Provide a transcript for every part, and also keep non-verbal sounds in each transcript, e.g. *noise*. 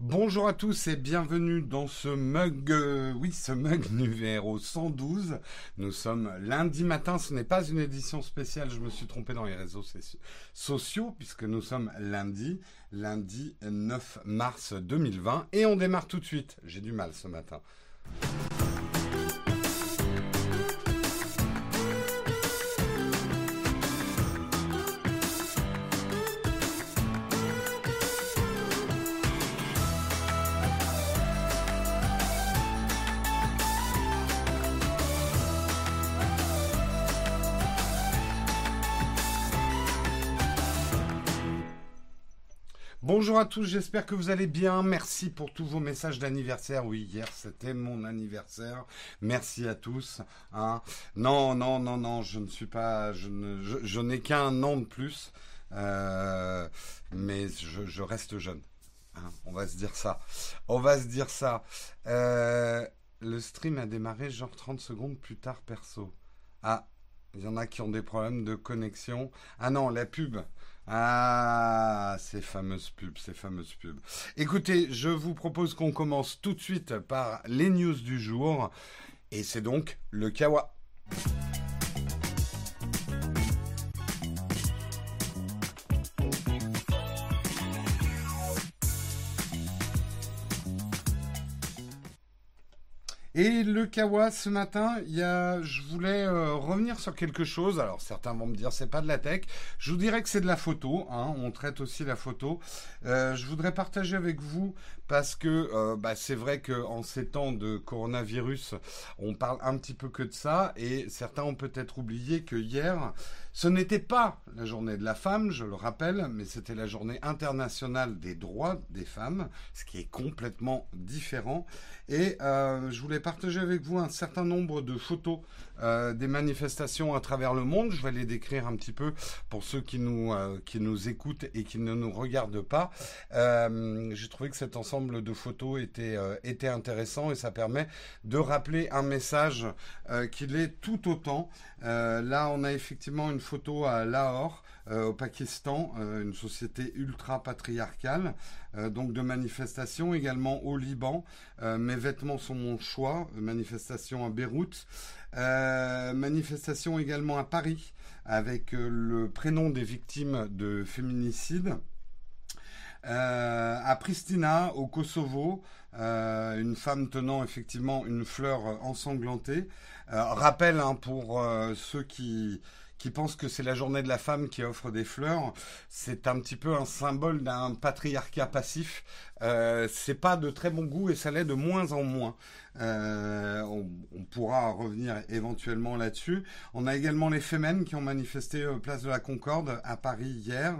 Bonjour à tous et bienvenue dans ce mug, euh, oui, ce mug *laughs* numéro 112. Nous sommes lundi matin, ce n'est pas une édition spéciale, je me suis trompé dans les réseaux sociaux puisque nous sommes lundi, lundi 9 mars 2020 et on démarre tout de suite. J'ai du mal ce matin. Bonjour à tous, j'espère que vous allez bien. Merci pour tous vos messages d'anniversaire. Oui, hier c'était mon anniversaire. Merci à tous. Hein. Non, non, non, non, je ne suis pas, je, n'ai qu'un an de plus, euh, mais je, reste jeune. Hein. On va se dire ça. On va se dire ça. Euh, le stream a démarré genre 30 secondes plus tard perso. Ah, il y en a qui ont des problèmes de connexion. Ah non, la pub. Ah, ces fameuses pubs, ces fameuses pubs. Écoutez, je vous propose qu'on commence tout de suite par les news du jour. Et c'est donc le Kawa. Et le Kawa ce matin, il y a, je voulais euh, revenir sur quelque chose. Alors certains vont me dire c'est pas de la tech. Je vous dirais que c'est de la photo. Hein. On traite aussi la photo. Euh, je voudrais partager avec vous parce que euh, bah, c'est vrai qu'en ces temps de coronavirus, on parle un petit peu que de ça et certains ont peut-être oublié que hier, ce n'était pas la journée de la femme, je le rappelle, mais c'était la journée internationale des droits des femmes, ce qui est complètement différent. Et euh, je voulais partager avec vous un certain nombre de photos euh, des manifestations à travers le monde. Je vais les décrire un petit peu pour ceux qui nous, qui nous écoutent et qui ne nous regardent pas. J'ai trouvé que cet ensemble de photos était, était intéressant et ça permet de rappeler un message qu'il est tout autant. là, on a effectivement une photo à Lahore. au Pakistan, une société ultra patriarcale, donc de manifestations également au Liban, mes vêtements sont mon choix, manifestation à Beyrouth, euh, manifestation également à Paris avec euh, le prénom des victimes de féminicide. Euh, à Pristina, au Kosovo, une femme tenant effectivement une fleur ensanglantée. rappel hein, pour ceux qui qui pense que c'est la journée de la femme qui offre des fleurs, c'est un petit peu un symbole d'un patriarcat passif. Euh, c'est pas de très bon goût et ça l'est de moins en moins. Euh, on, pourra revenir éventuellement là-dessus. On a également les Femmes qui ont manifesté au place de la Concorde à Paris hier.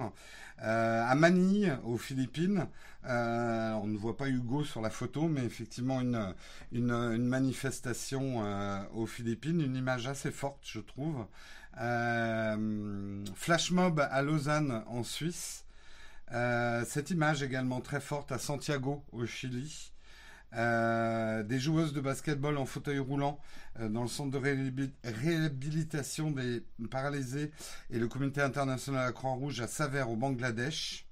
Euh, à Manille, aux Philippines. Euh, on ne voit pas Hugo sur la photo, mais effectivement une, une, manifestation aux Philippines, une image assez forte, je trouve. Euh, flash mob à Lausanne en Suisse. Euh, cette image également très forte à Santiago au Chili. Euh, des joueuses de basketball en fauteuil roulant dans le centre de réhabilitation des paralysés et le comité international à la Croix-Rouge à Savère au Bangladesh.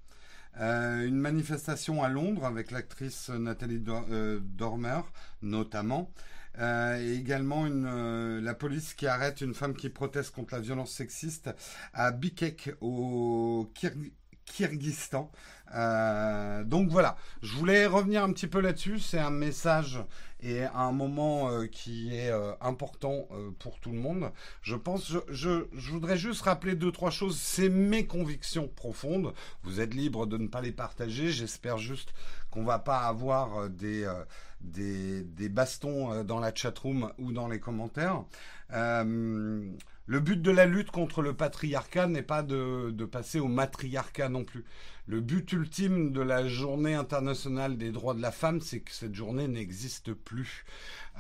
une manifestation à Londres avec l'actrice Nathalie Dormer notamment. Euh, et également euh, la police qui arrête une femme qui proteste contre la violence sexiste à Bikek au Kyrgyzstan. Euh, donc voilà, je voulais revenir un petit peu là-dessus. C'est un message et un moment qui est important pour tout le monde. Je pense, je, voudrais juste rappeler deux trois choses. C'est mes convictions profondes. Vous êtes libre de ne pas les partager. J'espère juste qu'on va pas avoir des des, bastons euh, dans la chatroom ou dans les commentaires. Le but de la lutte contre le patriarcat n'est pas de, passer au matriarcat non plus. Le but ultime de la journée internationale des droits de la femme, c'est que cette journée n'existe plus.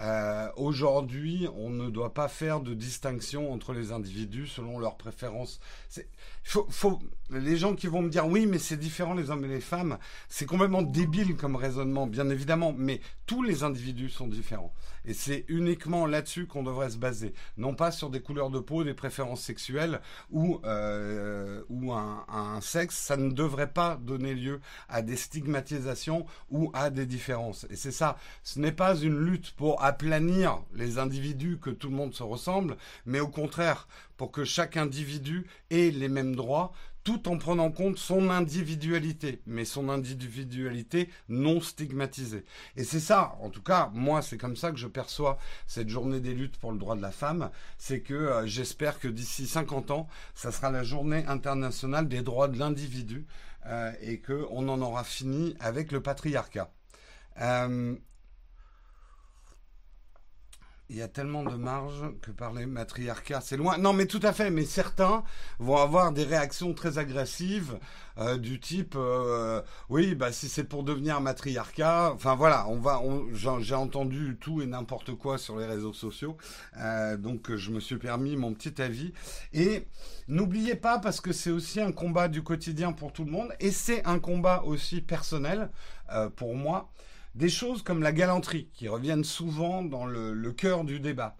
Euh, aujourd'hui, on ne doit pas faire de distinction entre les individus selon leurs préférences. Les gens qui vont me dire oui, mais c'est différent les hommes et les femmes, c'est complètement débile comme raisonnement, bien évidemment, mais tous les individus sont différents. Et c'est uniquement là-dessus qu'on devrait se baser, non pas sur des couleurs de peau, des préférences sexuelles ou, euh, un, un sexe, ça ne devrait pas donner lieu à des stigmatisations ou à des différences. Et c'est ça, ce n'est pas une lutte pour aplanir les individus, que tout le monde se ressemble, mais au contraire, pour que chaque individu ait les mêmes droits, tout en prenant en compte son individualité, mais son individualité non stigmatisée. Et c'est ça, en tout cas, moi, c'est comme ça que je perçois cette journée des luttes pour le droit de la femme, c'est que euh, j'espère que d'ici 50 ans, ça sera la journée internationale des droits de l'individu euh, et qu'on en aura fini avec le patriarcat. Euh, il y a tellement de marge que parler matriarcat, c'est loin. Non, mais tout à fait. Mais certains vont avoir des réactions très agressives euh, du type, euh, oui, bah si c'est pour devenir matriarcat. Enfin voilà, on va. J'ai entendu tout et n'importe quoi sur les réseaux sociaux, euh, donc je me suis permis mon petit avis. Et n'oubliez pas, parce que c'est aussi un combat du quotidien pour tout le monde, et c'est un combat aussi personnel pour moi des choses comme la galanterie, qui reviennent souvent dans le, cœur du débat.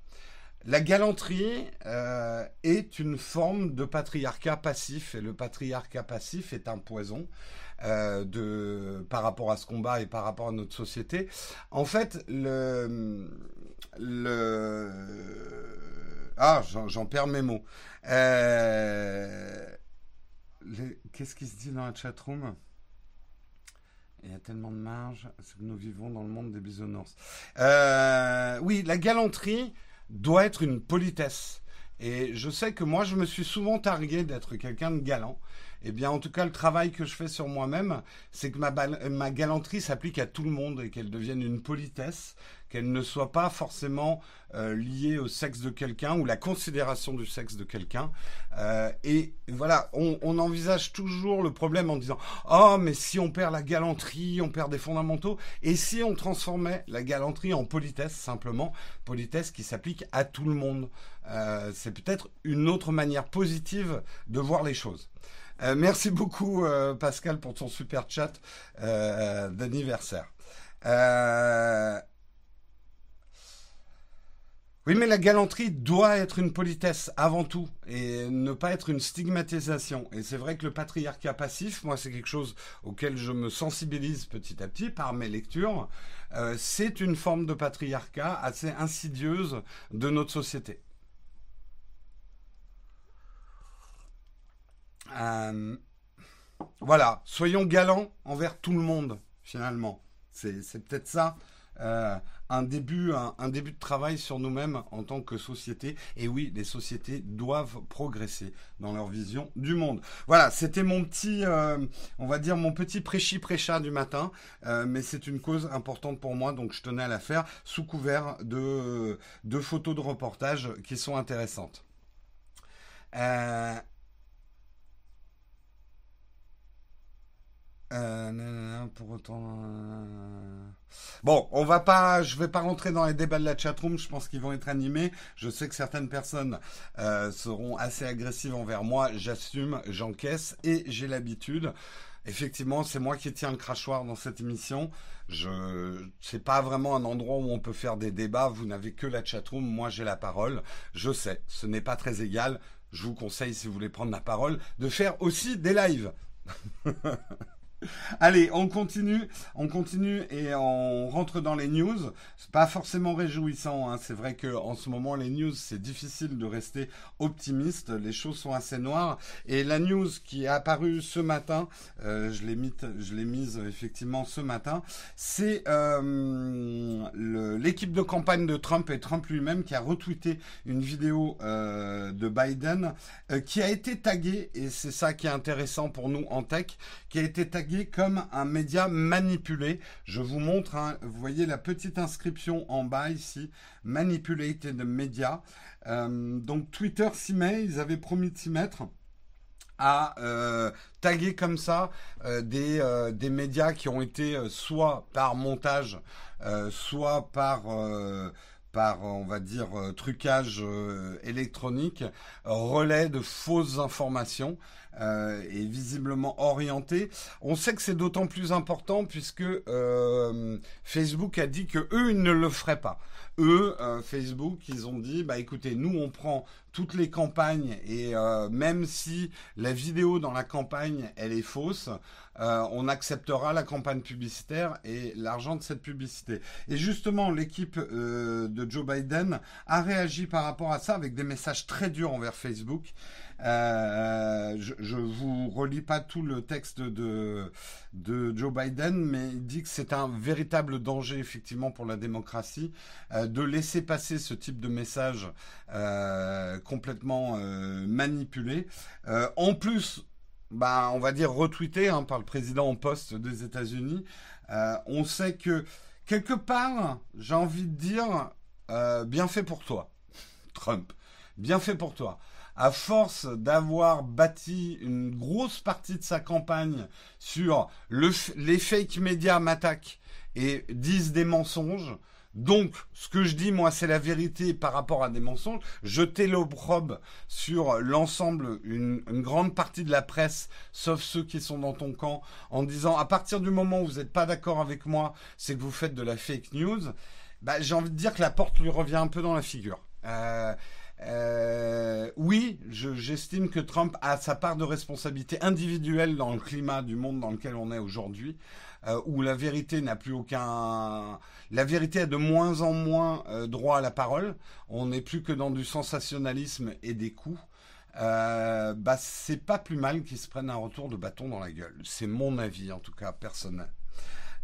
La galanterie euh, est une forme de patriarcat passif, et le patriarcat passif est un poison euh, de, par rapport à ce combat et par rapport à notre société. En fait, le... ah, j'en perds mes mots. Euh, qu'est-ce qui se dit dans la chatroom? Il y a tellement de marge, nous vivons dans le monde des bisounours. Euh, oui, la galanterie doit être une politesse. Et je sais que moi, je me suis souvent targué d'être quelqu'un de galant. Eh bien, en tout cas, le travail que je fais sur moi-même, c'est que ma, ma galanterie s'applique à tout le monde et qu'elle devienne une politesse, qu'elle ne soit pas forcément euh, liée au sexe de quelqu'un ou la considération du sexe de quelqu'un. Euh, et voilà, on, envisage toujours le problème en disant oh mais si on perd la galanterie, on perd des fondamentaux. Et si on transformait la galanterie en politesse simplement, politesse qui s'applique à tout le monde, euh, c'est peut-être une autre manière positive de voir les choses. Merci beaucoup Pascal pour ton super chat d'anniversaire. Oui, mais la galanterie doit être une politesse avant tout et ne pas être une stigmatisation. Et c'est vrai que le patriarcat passif, moi, c'est quelque chose auquel je me sensibilise petit à petit par mes lectures. c'est une forme de patriarcat assez insidieuse de notre société. Euh, voilà, soyons galants envers tout le monde, finalement. C'est peut-être ça. Euh, un début, un, début de travail sur nous-mêmes en tant que société. Et oui, les sociétés doivent progresser dans leur vision du monde. Voilà, c'était mon petit, euh, on va dire mon petit prêchi prêcha du matin, mais c'est une cause importante pour moi, donc je tenais à la faire sous couvert de, de photos de reportage qui sont intéressantes. Euh, Euh, pour autant. Bon, on va pas, je vais pas rentrer dans les débats de la chatroom. Je pense qu'ils vont être animés. Je sais que certaines personnes euh, seront assez agressives envers moi. J'assume, j'encaisse et j'ai l'habitude. Effectivement, c'est moi qui tiens le crachoir dans cette émission. Je, c'est pas vraiment un endroit où on peut faire des débats. Vous n'avez que la chatroom. Moi, j'ai la parole. Je sais, ce n'est pas très égal. Je vous conseille, si vous voulez prendre la parole, de faire aussi des lives. *laughs* *laughs* Allez, on continue, on continue et on rentre dans les news. C'est pas forcément réjouissant. Hein. C'est vrai que en ce moment, les news, c'est difficile de rester optimiste. Les choses sont assez noires. Et la news qui est apparue ce matin, euh, je l'ai mise, je l'ai mise effectivement ce matin, c'est euh, l'équipe de campagne de Trump et Trump lui-même qui a retweeté une vidéo euh, de Biden qui a été taguée et c'est ça qui est intéressant pour nous en tech, qui a été taguée comme un média manipulé. Je vous montre, hein, vous voyez la petite inscription en bas ici, manipulated media. Euh, donc Twitter s'y met, ils avaient promis de s'y mettre à euh, taguer comme ça euh, des, des, médias qui ont été soit par montage, soit par par, on va dire, trucage électronique, relais de fausses informations. Euh, est visiblement orienté. On sait que c'est d'autant plus important puisque euh, Facebook a dit que eux ils ne le feraient pas. Eux, euh, Facebook, ils ont dit bah écoutez, nous on prend toutes les campagnes et euh, même si la vidéo dans la campagne elle est fausse, euh, on acceptera la campagne publicitaire et l'argent de cette publicité. Et justement, l'équipe euh, de Joe Biden a réagi par rapport à ça avec des messages très durs envers Facebook. Euh, je, ne vous relis pas tout le texte de, Joe Biden, mais il dit que c'est un véritable danger effectivement pour la démocratie de laisser passer ce type de message complètement manipulé. en plus, bah, on va dire retweeté hein, par le président en poste des États-Unis, euh, on sait que quelque part, j'ai envie de dire, euh, bien fait pour toi, Trump, bien fait pour toi. À force d'avoir bâti une grosse partie de sa campagne sur les fake médias m'attaquent et disent des mensonges, donc, ce que je dis, moi, c'est la vérité par rapport à des mensonges. Jeter l'opprobre sur l'ensemble, une, grande partie de la presse, sauf ceux qui sont dans ton camp, en disant, à partir du moment où vous n'êtes pas d'accord avec moi, c'est que vous faites de la fake news. Bah, j'ai envie de dire que la porte lui revient un peu dans la figure. Euh, euh, oui, j'estime que Trump a sa part de responsabilité individuelle dans le climat du monde dans lequel on est aujourd'hui. Euh, où la vérité n'a plus aucun... La vérité a de moins en moins euh, droit à la parole. On n'est plus que dans du sensationnalisme et des coups. Euh, bah, c'est pas plus mal qu'ils se prennent un retour de bâton dans la gueule. C'est mon avis, en tout cas, personnel.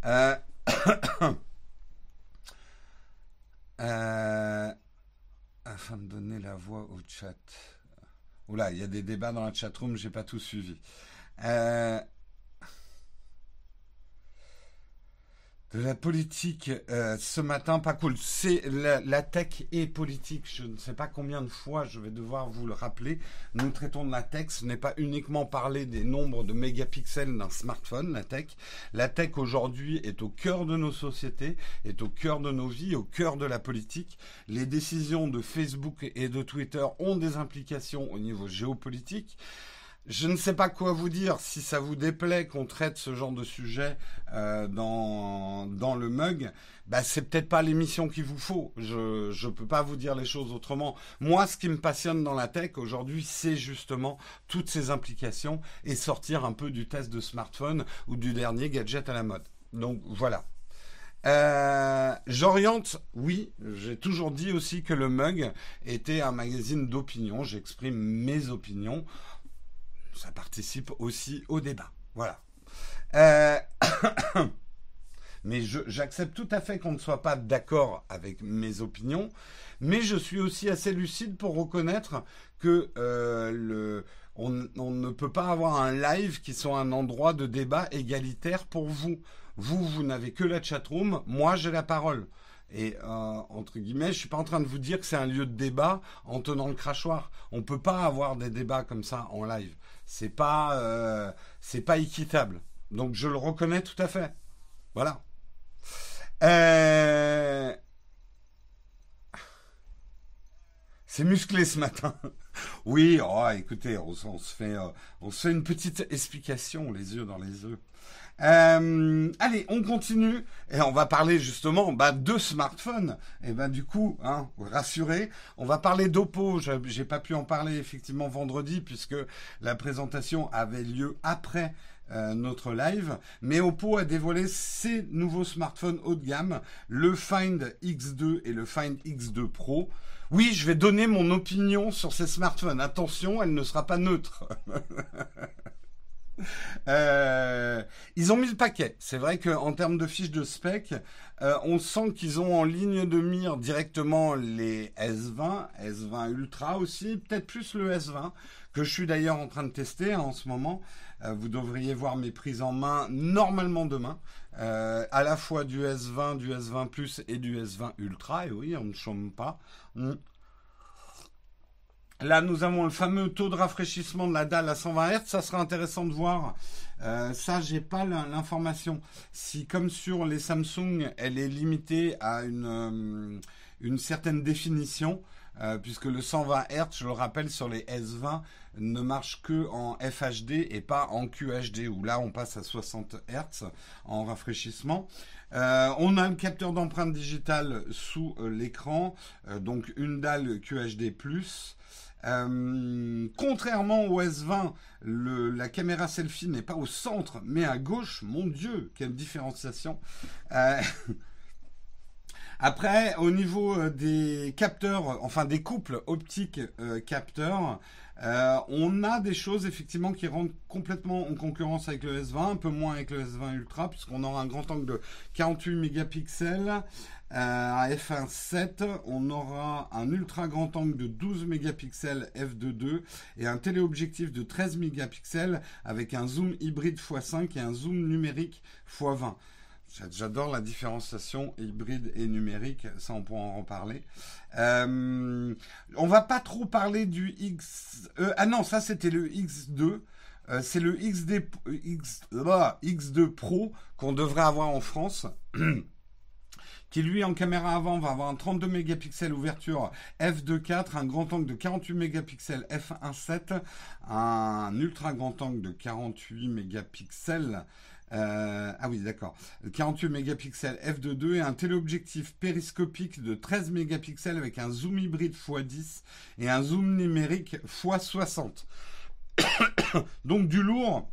*coughs* afin de donner la voix au chat. Oula, il y a des débats dans la chatroom, j'ai pas tout suivi. Euh, la politique euh, ce matin, pas cool. C'est la, tech et politique. Je ne sais pas combien de fois je vais devoir vous le rappeler. Nous traitons de la tech. Ce n'est pas uniquement parler des nombres de mégapixels d'un smartphone, la tech. La tech aujourd'hui est au cœur de nos sociétés, est au cœur de nos vies, au cœur de la politique. Les décisions de Facebook et de Twitter ont des implications au niveau géopolitique. Je ne sais pas quoi vous dire. Si ça vous déplaît qu'on traite ce genre de sujet euh, dans, dans le mug, bah, c'est peut-être pas l'émission qu'il vous faut. Je ne peux pas vous dire les choses autrement. Moi, ce qui me passionne dans la tech aujourd'hui, c'est justement toutes ces implications et sortir un peu du test de smartphone ou du dernier gadget à la mode. Donc voilà. Euh, J'oriente, oui, j'ai toujours dit aussi que le mug était un magazine d'opinion. J'exprime mes opinions ça participe aussi au débat. Voilà. Euh, *coughs* mais j'accepte tout à fait qu'on ne soit pas d'accord avec mes opinions, mais je suis aussi assez lucide pour reconnaître que euh, on, ne peut pas avoir un live qui soit un endroit de débat égalitaire pour vous. Vous, vous n'avez que la chatroom, moi j'ai la parole. Et euh, entre guillemets, je suis pas en train de vous dire que c'est un lieu de débat en tenant le crachoir. On peut pas avoir des débats comme ça en live c'est pas euh, c'est pas équitable. Donc je le reconnais tout à fait. Voilà. Euh, c'est musclé ce matin. *laughs* oui, oh, écoutez, on, se fait, euh, on se fait une petite explication, les yeux dans les yeux. Euh, allez, on continue et on va parler justement bah, de smartphones. Et ben du coup, hein, rassurez, on va parler d'Oppo. J'ai pas pu en parler effectivement vendredi puisque la présentation avait lieu après euh, notre live. Mais Oppo a dévoilé ses nouveaux smartphones haut de gamme, le Find X2 et le Find X2 Pro. Oui, je vais donner mon opinion sur ces smartphones. Attention, elle ne sera pas neutre. *laughs* Euh, ils ont mis le paquet. C'est vrai qu'en termes de fiches de spec, euh, on sent qu'ils ont en ligne de mire directement les S20, S20 Ultra aussi, peut-être plus le S20, que je suis d'ailleurs en train de tester hein, en ce moment. Euh, vous devriez voir mes prises en main normalement demain. à la fois du S20, du S20 Plus et du S20 Ultra. Et oui, on ne chôme pas. Là, nous avons le fameux taux de rafraîchissement de la dalle à 120 Hz. Ça sera intéressant de voir. Euh, ça, j'ai pas l'information. Si, comme sur les Samsung, elle est limitée à une, euh, certaine définition, euh, puisque le 120 Hz, je le rappelle, sur les S20, ne marche que en FHD et pas en QHD, où là, on passe à 60 Hz en rafraîchissement. Euh, on a le capteur d'empreinte digitale sous l'écran, donc une dalle QHD+, Euh, contrairement au S20, la caméra selfie n'est pas au centre, mais à gauche. Mon Dieu, quelle différenciation. Euh, *laughs* après, au niveau des capteurs, enfin des couples optiques capteurs, euh, on a des choses effectivement qui rentrent complètement en concurrence avec le S20, un peu moins avec le S20 Ultra, puisqu'on aura un grand angle de 48 mégapixels. Euh, à f1.7, on aura un ultra grand angle de 12 mégapixels f2.2 et un téléobjectif de 13 mégapixels avec un zoom hybride x5 et un zoom numérique x20. J'adore la différenciation hybride et numérique, ça on pourra en reparler. Euh, on va pas trop parler du X. Euh, ah non, ça c'était le X2. Euh, c'est le XD, X, X2 Pro qu'on devrait avoir en France. *clears throat* qui lui en caméra avant va avoir un 32 mégapixels ouverture f2.4, un grand angle de 48 mégapixels f1.7, un ultra grand angle de 48 mégapixels euh, ah oui, d'accord. 48 mégapixels f2.2 et un téléobjectif périscopique de 13 mégapixels avec un zoom hybride x10 et un zoom numérique x60. *coughs* Donc du lourd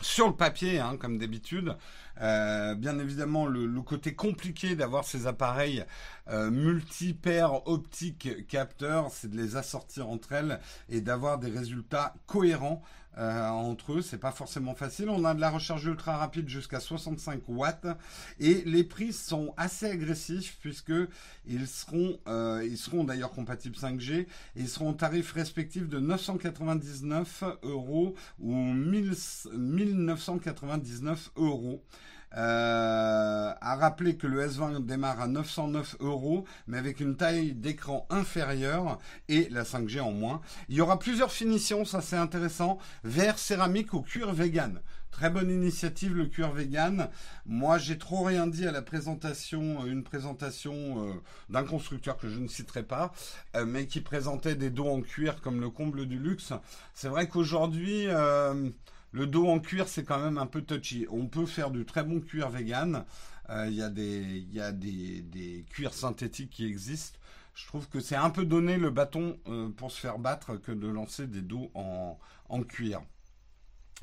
sur le papier, hein, comme d'habitude. Euh, bien évidemment, le, côté compliqué d'avoir ces appareils euh, multi-paires optiques capteurs, c'est de les assortir entre elles et d'avoir des résultats cohérents euh, entre eux. C'est pas forcément facile. On a de la recharge ultra rapide jusqu'à 65 watts et les prix sont assez agressifs puisque ils seront, euh, ils seront d'ailleurs compatibles 5G et ils seront au tarif respectif de 999 euros ou 1999 euros. Euh, à rappeler que le S20 démarre à 909 euros, mais avec une taille d'écran inférieure et la 5G en moins. Il y aura plusieurs finitions, ça c'est intéressant. Vert, céramique ou cuir vegan. Très bonne initiative le cuir vegan. Moi, j'ai trop rien dit à la présentation, une présentation euh, d'un constructeur que je ne citerai pas, euh, mais qui présentait des dos en cuir comme le comble du luxe. C'est vrai qu'aujourd'hui, euh, le dos en cuir, c'est quand même un peu touchy. On peut faire du très bon cuir vegan. Euh, il y a, des, y a des, cuirs synthétiques qui existent. Je trouve que c'est un peu donner le bâton euh, pour se faire battre que de lancer des dos en, cuir.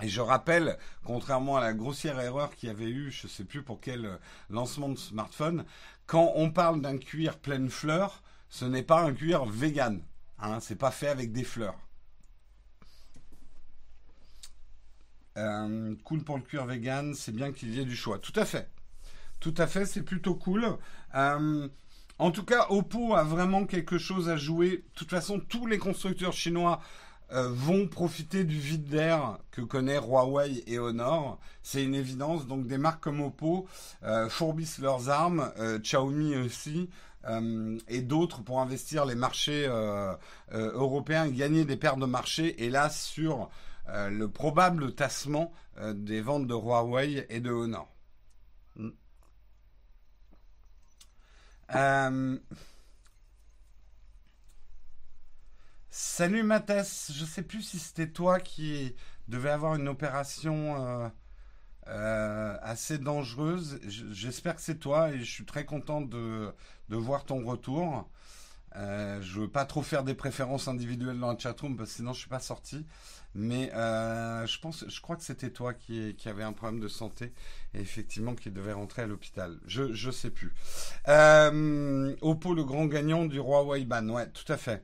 Et je rappelle, contrairement à la grossière erreur qu'il y avait eu, je ne sais plus pour quel euh, lancement de smartphone, quand on parle d'un cuir pleine fleur, ce n'est pas un cuir vegan. Hein, c'est pas fait avec des fleurs. Euh, cool pour le cuir vegan, c'est bien qu'il y ait du choix. Tout à fait. Tout à fait, c'est plutôt cool. Euh, en tout cas, Oppo a vraiment quelque chose à jouer. De toute façon, tous les constructeurs chinois euh, vont profiter du vide d'air que connaît Huawei et Honor. C'est une évidence. Donc des marques comme Oppo fourbissent leurs armes, Xiaomi aussi. et d'autres pour investir les marchés européens et gagner des paires de marché, hélas, sur euh, le probable tassement euh, des ventes de Huawei et de Honor. Hmm. Euh, salut Mathès, je sais plus si c'était toi qui devais avoir une opération assez dangereuse. J'espère que c'est toi et je suis très content de, de voir ton retour. Euh, je veux pas trop faire des préférences individuelles dans la chatroom parce que sinon je suis pas sorti. Mais euh, je pense, je crois que c'était toi qui, qui avait un problème de santé et effectivement qui devait rentrer à l'hôpital. Je je sais plus. Euh, Oppo le grand gagnant du roi Waiban. Ouais, tout à fait.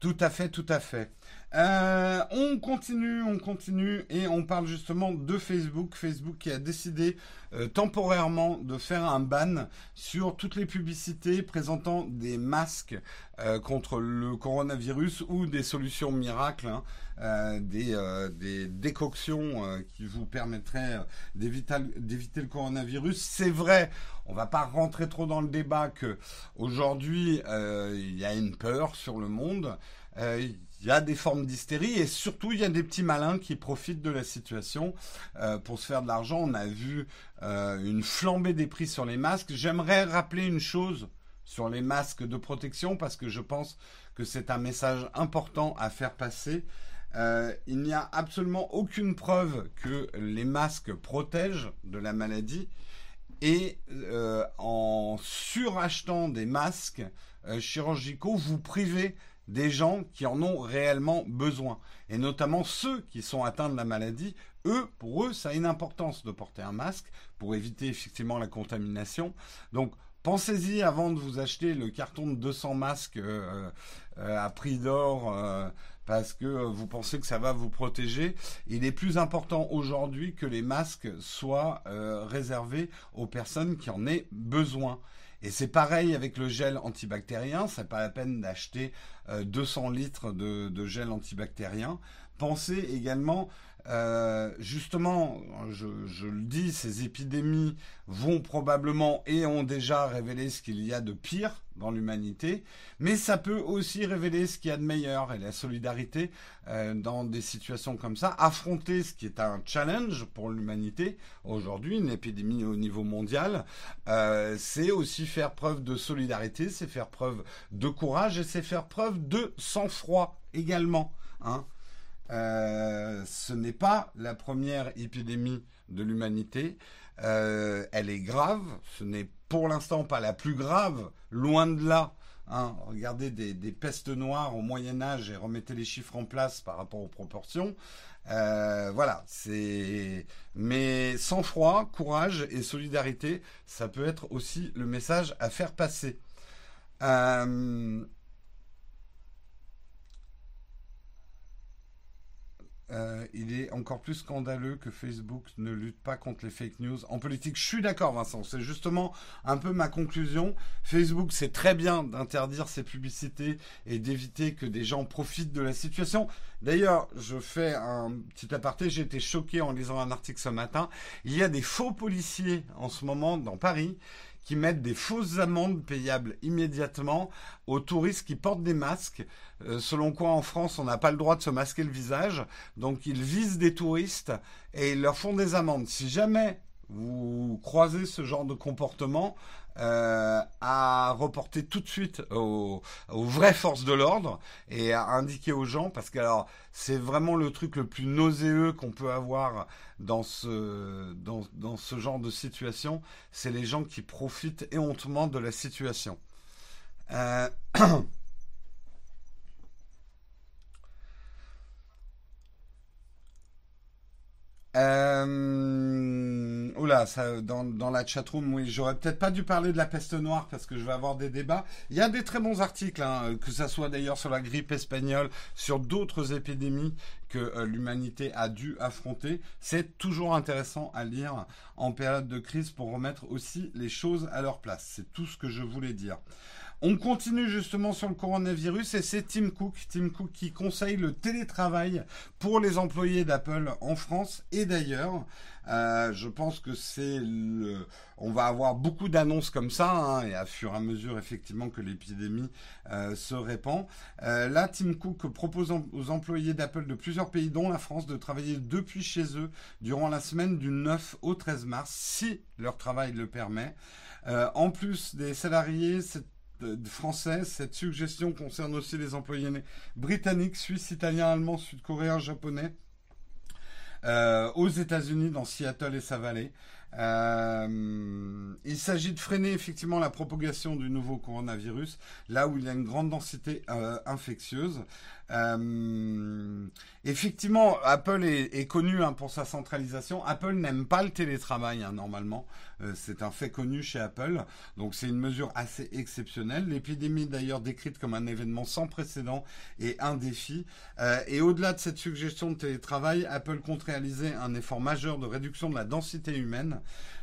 Tout à fait, tout à fait. Euh, on continue, on continue et on parle justement de Facebook. Facebook qui a décidé euh, temporairement de faire un ban sur toutes les publicités présentant des masques euh, contre le coronavirus ou des solutions miracles, hein, des, des, décoctions qui vous permettraient d'éviter le coronavirus. C'est vrai, on va pas rentrer trop dans le débat que aujourd'hui il y a une peur sur le monde il y a des formes d'hystérie et surtout il y a des petits malins qui profitent de la situation euh, pour se faire de l'argent. On a vu euh, une flambée des prix sur les masques. J'aimerais rappeler une chose sur les masques de protection parce que je pense que c'est un message important à faire passer. Euh, il n'y a absolument aucune preuve que les masques protègent de la maladie et en surachetant des masques chirurgicaux, vous privez des gens qui en ont réellement besoin. Et notamment ceux qui sont atteints de la maladie, eux, pour eux, ça a une importance de porter un masque pour éviter effectivement la contamination. Donc, pensez-y avant de vous acheter le carton de 200 masques euh, euh, à prix d'or. Euh, parce que vous pensez que ça va vous protéger. Il est plus important aujourd'hui que les masques soient réservés aux personnes qui en aient besoin. Et c'est pareil avec le gel antibactérien. C'est pas la peine d'acheter 200 litres de, de, gel antibactérien. Pensez également euh, justement, je, le dis, ces épidémies vont probablement et ont déjà révélé ce qu'il y a de pire dans l'humanité, mais ça peut aussi révéler ce qu'il y a de meilleur et la solidarité euh, dans des situations comme ça, affronter ce qui est un challenge pour l'humanité aujourd'hui, une épidémie au niveau mondial, euh, c'est aussi faire preuve de solidarité, c'est faire preuve de courage et c'est faire preuve de sang-froid également. Hein. Euh, ce n'est pas la première épidémie de l'humanité. Euh, elle est grave. Ce n'est pour l'instant pas la plus grave, loin de là. Hein. regardez des, pestes noires au Moyen Âge et remettez les chiffres en place par rapport aux proportions. Euh, voilà, c'est. Mais sans froid, courage et solidarité, ça peut être aussi le message à faire passer. Il est encore plus scandaleux que Facebook ne lutte pas contre les fake news en politique. Je suis d'accord, Vincent. C'est justement un peu ma conclusion. Facebook, c'est très bien d'interdire ses publicités et d'éviter que des gens profitent de la situation. D'ailleurs, je fais un petit aparté. J'ai été choqué en lisant un article ce matin. Il y a des faux policiers en ce moment dans Paris qui mettent des fausses amendes payables immédiatement aux touristes qui portent des masques, euh, selon quoi en France on n'a pas le droit de se masquer le visage. Donc ils visent des touristes et ils leur font des amendes. Si jamais vous croisez ce genre de comportement, euh, à reporter tout de suite aux, vraies forces de l'ordre et à indiquer aux gens, parce que alors c'est vraiment le truc le plus nauséeux qu'on peut avoir dans ce, dans, dans ce genre de situation, c'est les gens qui profitent éhontement de la situation. Euh, *clears throat* Euh... Oula, ça, dans, dans la chatroom, oui, j'aurais peut-être pas dû parler de la peste noire parce que je vais avoir des débats. Il y a des très bons articles, hein, que ça soit d'ailleurs sur la grippe espagnole, sur d'autres épidémies que euh, l'humanité a dû affronter. C'est toujours intéressant à lire en période de crise pour remettre aussi les choses à leur place. C'est tout ce que je voulais dire. On continue justement sur le coronavirus et c'est Tim Cook, Tim Cook qui conseille le télétravail pour les employés d'Apple en France et d'ailleurs. Euh, je pense que c'est le... on va avoir beaucoup d'annonces comme ça hein, et à fur et à mesure effectivement que l'épidémie euh, se répand. Euh, là, Tim Cook propose aux employés d'Apple de plusieurs pays, dont la France, de travailler depuis chez eux durant la semaine du 9 au 13 mars, si leur travail le permet. en plus des salariés, cette français. Cette suggestion concerne aussi les employés britanniques, suisses, italiens, allemands, sud-coréens, japonais. Euh, aux États-Unis, dans Seattle et sa vallée. Euh, il s'agit de freiner effectivement la propagation du nouveau coronavirus là où il y a une grande densité euh, infectieuse. Effectivement, Apple est, connu hein, pour sa centralisation. Apple n'aime pas le télétravail hein, normalement. Euh, c'est un fait connu chez Apple. Donc c'est une mesure assez exceptionnelle. L'épidémie d'ailleurs décrite comme un événement sans précédent et un défi. Euh, et au-delà de cette suggestion de télétravail, Apple compte réaliser un effort majeur de réduction de la densité humaine.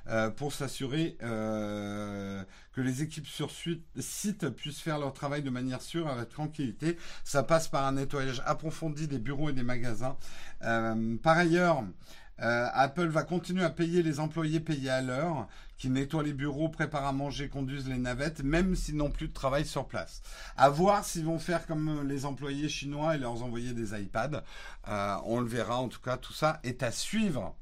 Euh, pour s'assurer que les équipes sur site puissent faire leur travail de manière sûre, avec tranquillité. Ça passe par un nettoyage approfondi des bureaux et des magasins. Euh, par ailleurs, Apple va continuer à payer les employés payés à l'heure, qui nettoient les bureaux, préparent à manger, conduisent les navettes, même s'ils n'ont plus de travail sur place. À voir s'ils vont faire comme les employés chinois et leur envoyer des iPads. on le verra, en tout cas, tout ça est à suivre.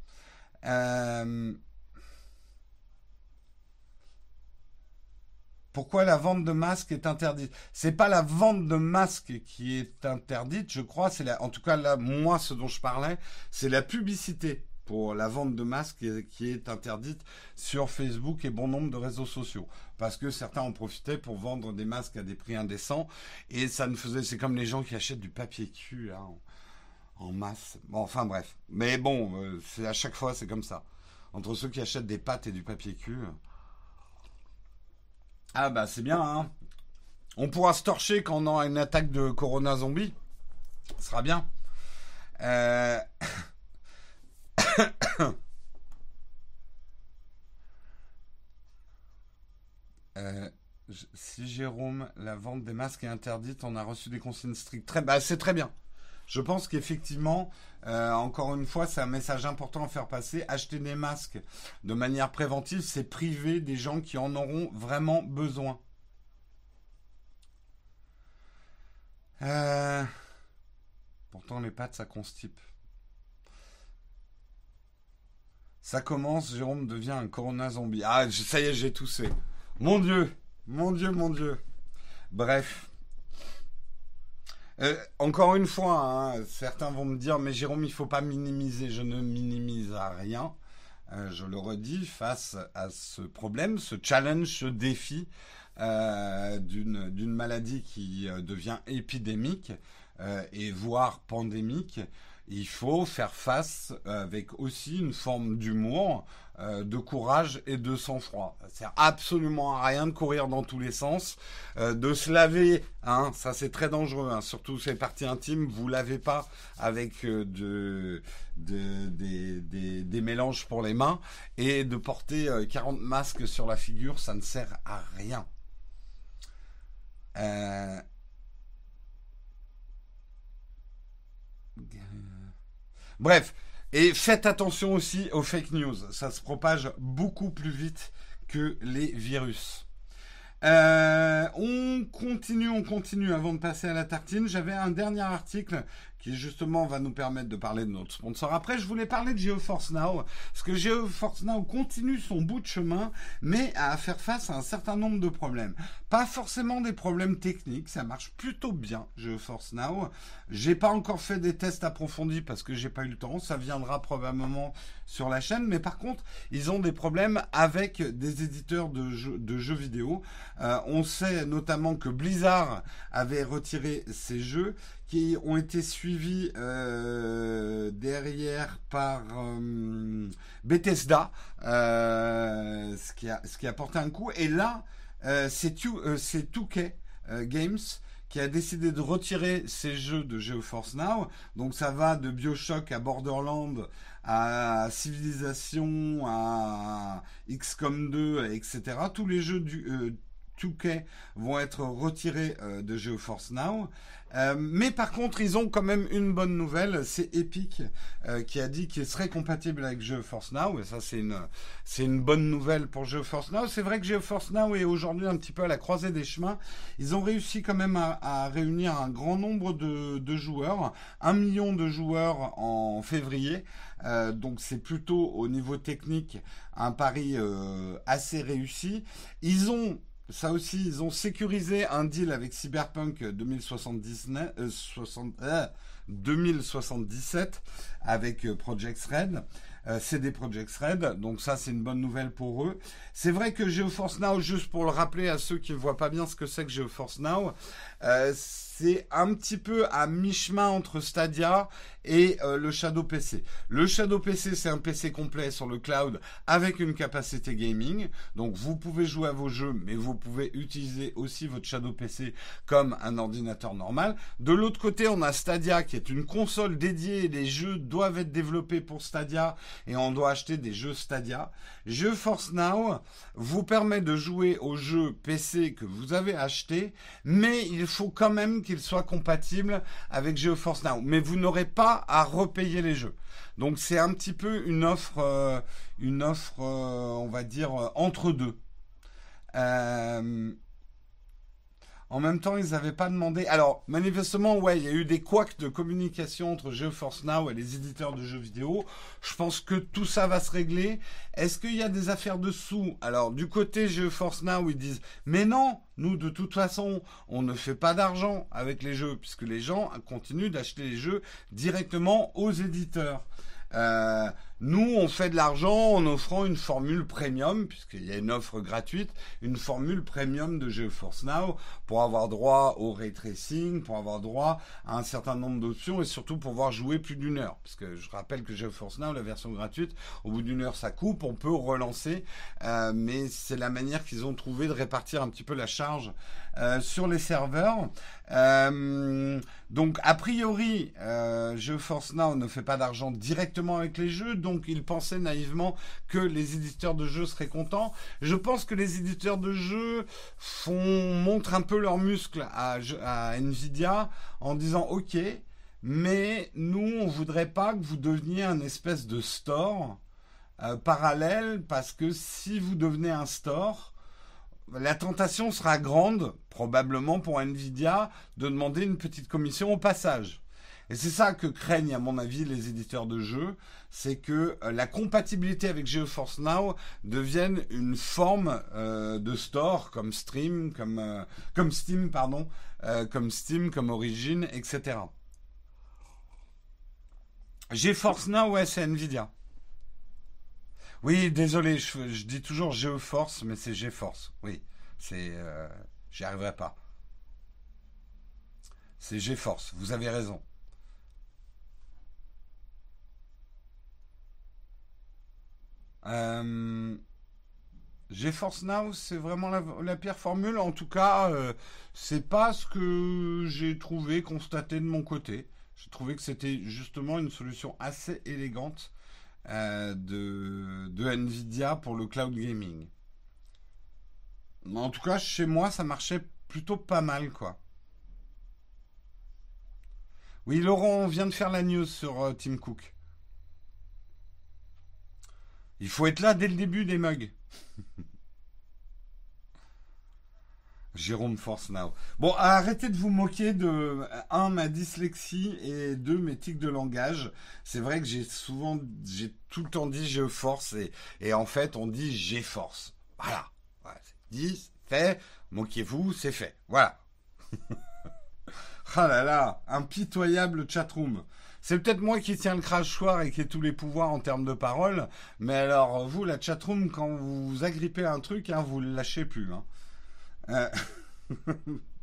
Pourquoi la vente de masques est interdite? C'est pas la vente de masques qui est interdite, je crois. C'est en tout cas moi, ce dont je parlais, c'est la publicité pour la vente de masques qui est interdite sur Facebook et bon nombre de réseaux sociaux. Parce que certains en profitaient pour vendre des masques à des prix indécents. Et ça ne faisait, c'est comme les gens qui achètent du papier cul en, masse. Bon, enfin bref. Mais bon, euh, à chaque fois, c'est comme ça. Entre ceux qui achètent des pâtes et du papier cul. Ah bah c'est bien, hein. On pourra se torcher quand on aura une attaque de Corona zombie. Ce sera bien. Euh... *coughs* Euh, si Jérôme, la vente des masques est interdite, on a reçu des consignes strictes. Très, bah, c'est très bien. Je pense qu'effectivement, euh, encore une fois, c'est un message important à faire passer. Acheter des masques de manière préventive, c'est priver des gens qui en auront vraiment besoin. Euh, pourtant, les pattes, ça constipe. Ça commence, Jérôme devient un corona zombie. Ah, ça y est, j'ai toussé. Mon Dieu, mon Dieu, mon Dieu. Bref. Euh, encore une fois, hein, certains vont me dire, mais Jérôme, il ne faut pas minimiser. Je ne minimise à rien. Euh, je le redis, face à ce problème, ce challenge, ce défi euh, d'une maladie qui devient épidémique et voire pandémique, il faut faire face avec aussi une forme d'humour, euh, de courage et de sang-froid. Sert absolument à rien de courir dans tous les sens, euh, de se laver, hein, ça c'est très dangereux, hein, surtout ces parties intimes, vous lavez pas avec euh, de, des, mélanges pour les mains et de porter 40 masques sur la figure, ça ne sert à rien. Bref, et faites attention aussi aux fake news. Ça se propage beaucoup plus vite que les virus. Euh, on continue, on continue avant de passer à la tartine. J'avais un dernier article qui justement va nous permettre de parler de notre sponsor. Après, je voulais parler de GeoForce Now, parce que GeoForce Now continue son bout de chemin, mais à faire face à un certain nombre de problèmes. Pas forcément des problèmes techniques, ça marche plutôt bien, GeoForce Now. J'ai pas encore fait des tests approfondis parce que j'ai pas eu le temps, ça viendra probablement sur la chaîne, mais par contre, ils ont des problèmes avec des éditeurs de jeux, vidéo. Euh, on sait notamment que Blizzard avait retiré ses jeux qui ont été suivis euh, derrière par euh, Bethesda, euh, ce, qui a, ce qui a porté un coup. Et là, c'est 2K Games qui a décidé de retirer ses jeux de GeoForce Now. Donc ça va de Bioshock à Borderlands à Civilization à XCOM 2, etc. Tous les jeux du 2K vont être retirés de GeoForce Now. Euh, mais par contre, ils ont quand même une bonne nouvelle. C'est Epic euh, qui a dit qu'il serait compatible avec GeForce Now. Et ça, c'est une, c'est une bonne nouvelle pour GeForce Now. C'est vrai que GeForce Now est aujourd'hui un petit peu à la croisée des chemins. Ils ont réussi quand même à, réunir un grand nombre de, joueurs. Un million de joueurs en février. Euh, donc c'est plutôt au niveau technique un pari assez réussi. Ils ont ça aussi, ils ont sécurisé un deal avec Cyberpunk 2079, 2077 euh, avec euh, Project Red. Euh, CD Project Red, donc ça c'est une bonne nouvelle pour eux. C'est vrai que GeoForce Now, juste pour le rappeler à ceux qui ne voient pas bien ce que c'est que GeoForce Now, euh, c'est un petit peu à mi-chemin entre Stadia et euh, le Shadow PC. Le Shadow PC, c'est un PC complet sur le cloud avec une capacité gaming. Donc vous pouvez jouer à vos jeux, mais vous pouvez utiliser aussi votre Shadow PC comme un ordinateur normal. De l'autre côté, on a Stadia qui est une console dédiée. Les jeux doivent être développés pour Stadia et on doit acheter des jeux Stadia. GeForce Now vous permet de jouer aux jeux PC que vous avez achetés, mais il faut quand même qu'il soit compatible avec GeForce Now. Mais vous n'aurez pas à repayer les jeux. Donc c'est un petit peu une offre, euh, une offre, euh, on va dire euh, entre deux. En même temps, ils n'avaient pas demandé. Alors, manifestement, ouais, il y a eu des couacs de communication entre GeForce Now et les éditeurs de jeux vidéo. Je pense que tout ça va se régler. Est-ce qu'il y a des affaires dessous Alors, du côté GeForce Now, ils disent Mais non, nous, de toute façon, on ne fait pas d'argent avec les jeux, puisque les gens continuent d'acheter les jeux directement aux éditeurs. Euh, Nous, on fait de l'argent en offrant une formule premium, puisqu'il y a une offre gratuite, une formule premium de GeForce Now pour avoir droit au ray tracing, pour avoir droit à un certain nombre d'options et surtout pour pouvoir jouer plus d'une heure. Parce que je rappelle que GeForce Now, la version gratuite, au bout d'une heure, ça coupe, on peut relancer, euh, mais c'est la manière qu'ils ont trouvé de répartir un petit peu la charge euh, sur les serveurs. Euh, donc a priori, euh, GeForce Now ne fait pas d'argent directement avec les jeux, donc ils pensaient naïvement que les éditeurs de jeux seraient contents. Je pense que les éditeurs de jeux font montrent un peu leurs muscles à, Nvidia en disant OK, mais nous on voudrait pas que vous deveniez un espèce de store euh, parallèle parce que si vous devenez un store la tentation sera grande, probablement pour Nvidia, de demander une petite commission au passage. Et c'est ça que craignent, à mon avis, les éditeurs de jeux, c'est que euh, la compatibilité avec GeForce Now devienne une forme euh, de store, comme Stream, comme, euh, comme Steam, pardon, comme Steam, comme Origin, etc. GeForce Now, ouais, c'est Nvidia. Oui, désolé, je, dis toujours GeForce, mais c'est GeForce. Oui, c'est, euh, j'y arriverai pas. C'est GeForce. Vous avez raison. Euh, GeForce Now, c'est vraiment la, pire formule. En tout cas, euh, c'est pas ce que j'ai trouvé, constaté de mon côté. J'ai trouvé que c'était justement une solution assez élégante euh, de, Nvidia pour le cloud gaming. En tout cas, chez moi, ça marchait plutôt pas mal, quoi. Oui, Laurent vient de faire la news sur euh, Tim Cook. Il faut être là dès le début des mugs. *laughs* Jérôme Force Now. Bon, arrêtez de vous moquer de un ma dyslexie et deux mes tics de langage. C'est vrai que j'ai souvent, j'ai tout le temps dit je force et, en fait on dit j'ai force. Voilà, voilà dit, fait. Moquez-vous, c'est fait. Voilà. *laughs* ah là là, impitoyable chatroom. C'est peut-être moi qui tiens le crachoir et qui ai tous les pouvoirs en termes de parole, mais alors vous, la chatroom, quand vous agrippez un truc, hein, vous le lâchez plus. Hein. Euh, *laughs*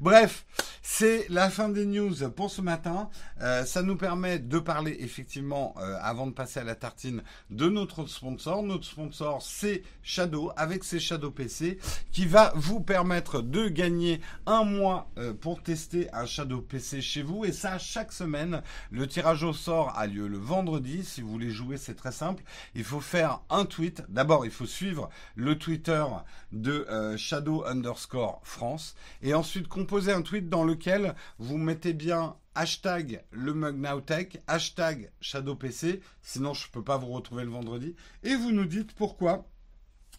Bref, c'est la fin des news pour ce matin. Euh, ça nous permet de parler effectivement, euh, avant de passer à la tartine, de notre sponsor. Notre sponsor, c'est Shadow, avec ses Shadow PC, qui va vous permettre de gagner un mois euh, pour tester un Shadow PC chez vous. Et ça, chaque semaine, le tirage au sort a lieu le vendredi. Si vous voulez jouer, c'est très simple. Il faut faire un tweet. D'abord, il faut suivre le Twitter de Shadow underscore France. Et ensuite, composer un tweet dans lequel vous mettez bien hashtag le MugNowTech, hashtag ShadowPC, sinon je ne peux pas vous retrouver le vendredi, et vous nous dites pourquoi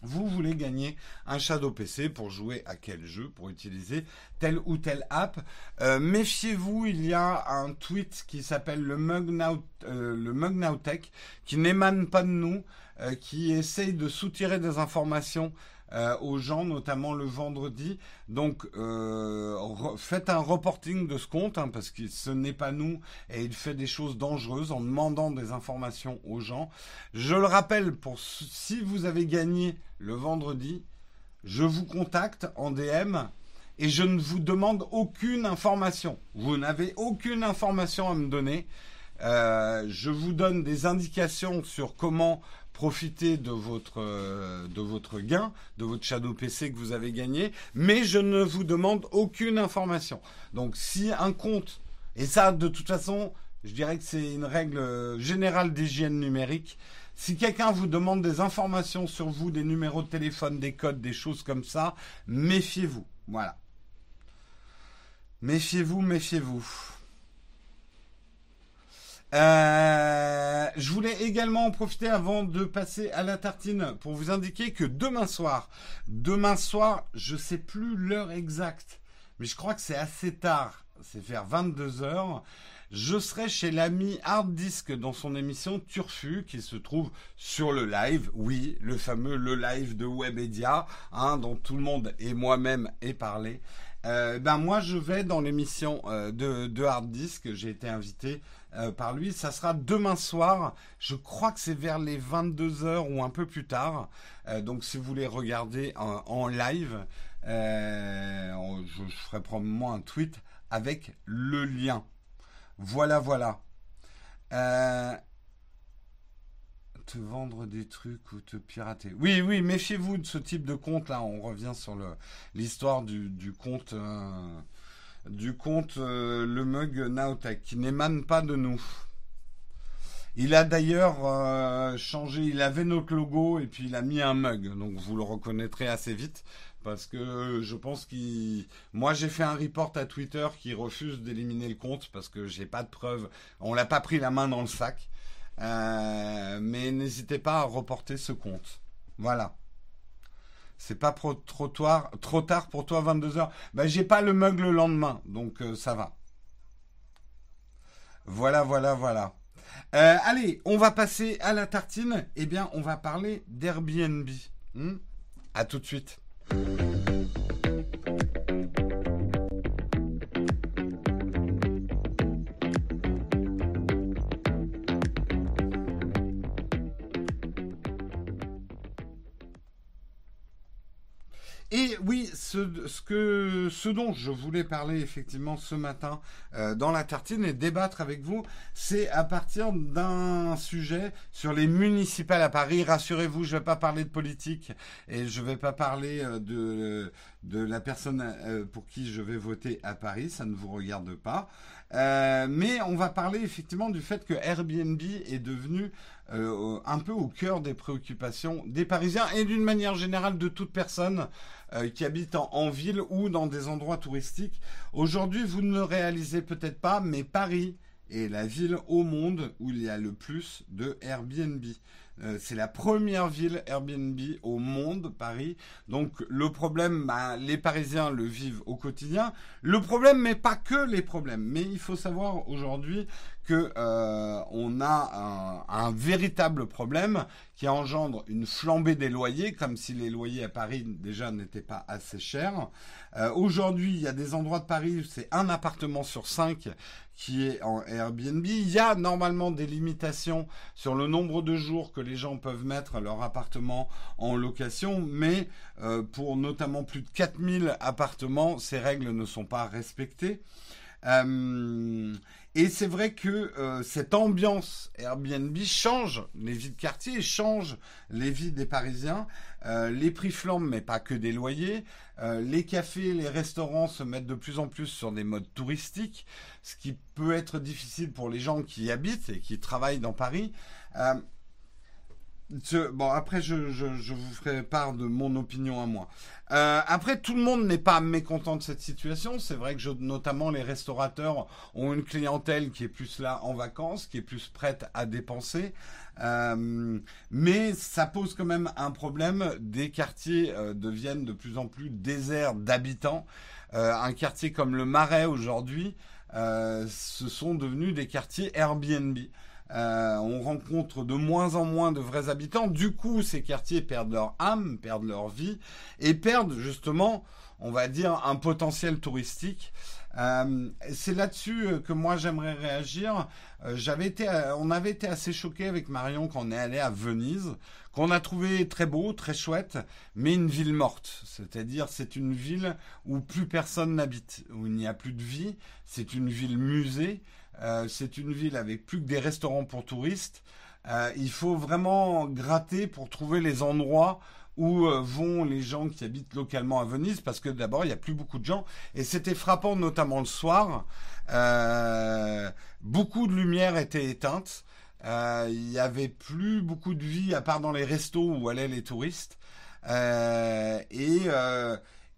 vous voulez gagner un Shadow PC pour jouer à quel jeu, pour utiliser telle ou telle app. Euh, méfiez-vous, il y a un tweet qui s'appelle le Mug, euh, le qui n'émane pas de nous, euh, qui essaye de soutirer des informations euh, aux gens, notamment le vendredi. Donc, euh, faites un reporting de ce compte, hein, parce que ce n'est pas nous, et il fait des choses dangereuses en demandant des informations aux gens. Je le rappelle, pour si vous avez gagné le vendredi, je vous contacte en DM et je ne vous demande aucune information. Vous n'avez aucune information à me donner. Euh, je vous donne des indications sur comment profiter de votre, euh, de votre gain, de votre Shadow PC que vous avez gagné, mais je ne vous demande aucune information. Donc si un compte, et ça de toute façon, je dirais que c'est une règle générale d'hygiène numérique, si quelqu'un vous demande des informations sur vous, des numéros de téléphone, des codes, des choses comme ça, méfiez-vous. Voilà. Méfiez-vous, méfiez-vous. Euh, je voulais également en profiter avant de passer à la tartine pour vous indiquer que demain soir, demain soir, je sais plus l'heure exacte, mais je crois que c'est assez tard, c'est vers 22 heures. Je serai chez l'ami Hard Disk dans son émission Turfu qui se trouve sur le live, oui, le fameux le live de Webedia, hein, dont tout le monde et moi-même est parlé. Euh, ben moi je vais dans l'émission euh, de, de Hard Disk, j'ai été invité par lui. Ça sera demain soir. Je crois que c'est vers les 22h ou un peu plus tard. donc si vous voulez regarder en, live, je, je, ferai probablement un tweet avec le lien. Voilà, voilà. te vendre des trucs ou te pirater. Oui, oui, méfiez-vous de ce type de compte là. On revient sur l'histoire du, compte du compte euh, le mug Naotech, qui n'émane pas de nous. Il a d'ailleurs euh, changé, il avait notre logo et puis il a mis un mug, donc vous le reconnaîtrez assez vite parce que je pense qu'il. Moi, j'ai fait un report à Twitter qui refuse d'éliminer le compte parce que j'ai pas de preuves. On l'a pas pris la main dans le sac. Euh, mais n'hésitez pas à reporter ce compte. Voilà. C'est pas trop, tard pour toi, 22h. Ben, j'ai pas le mug le lendemain, donc euh, ça va. Voilà, voilà, voilà. Euh, allez, on va passer à la tartine. Eh bien, on va parler d'Airbnb. Hmm? À tout de suite. Ce, que, dont je voulais parler effectivement ce matin euh, dans la tartine et débattre avec vous, c'est à partir d'un sujet sur les municipales à Paris. Rassurez-vous, je ne vais pas parler de politique et je ne vais pas parler euh, de, de la personne euh, pour qui je vais voter à Paris, ça ne vous regarde pas. mais on va parler effectivement du fait que Airbnb est devenu un peu au cœur des préoccupations des Parisiens et d'une manière générale de toute personne euh, qui habitent en, ville ou dans des endroits touristiques. Aujourd'hui, vous ne réalisez peut-être pas, mais Paris est la ville au monde où il y a le plus de Airbnb. Euh, c'est la première ville Airbnb au monde, Paris. Donc le problème, bah, les Parisiens le vivent au quotidien. Le problème, mais pas que les problèmes. Mais il faut savoir aujourd'hui que euh, on a un, véritable problème qui engendre une flambée des loyers, comme si les loyers à Paris déjà n'étaient pas assez chers. Euh, aujourd'hui, il y a des endroits de Paris où c'est un appartement sur cinq qui est en Airbnb. Il y a normalement des limitations sur le nombre de jours que les gens peuvent mettre leur appartement en location, mais euh, pour notamment plus de 4000 appartements, ces règles ne sont pas respectées. Euh, et c'est vrai que euh, cette ambiance Airbnb change les vies de quartier, change les vies des Parisiens. Euh, les prix flambent, mais pas que des loyers. Les cafés, les restaurants se mettent de plus en plus sur des modes touristiques, ce qui peut être difficile pour les gens qui y habitent et qui travaillent dans Paris bon, après, je, vous ferai part de mon opinion à moi. Euh, après, tout le monde n'est pas mécontent de cette situation. C'est vrai que notamment les restaurateurs ont une clientèle qui est plus là en vacances, qui est plus prête à dépenser. Euh, mais ça pose quand même un problème. Des quartiers euh, deviennent de plus en plus déserts d'habitants. un quartier comme le Marais aujourd'hui, ce sont devenus des quartiers Airbnb. Euh, on rencontre de moins en moins de vrais habitants. Du coup, ces quartiers perdent leur âme, perdent leur vie et perdent justement, on va dire, un potentiel touristique. Euh, c'est là-dessus euh, que moi j'aimerais réagir. j'avais été, on avait été assez choqués avec Marion quand on est allé à Venise, qu'on a trouvé très beau, très chouette, mais une ville morte. C'est-à-dire, c'est une ville où plus personne n'habite, où il n'y a plus de vie. C'est une ville musée. Euh, c'est une ville avec plus que des restaurants pour touristes. Euh, il faut vraiment gratter pour trouver les endroits où euh, vont les gens qui habitent localement à Venise, parce que d'abord, il n'y a plus beaucoup de gens. Et c'était frappant, notamment le soir. beaucoup de lumière était éteinte. il n'y avait plus beaucoup de vie, à part dans les restos où allaient les touristes. et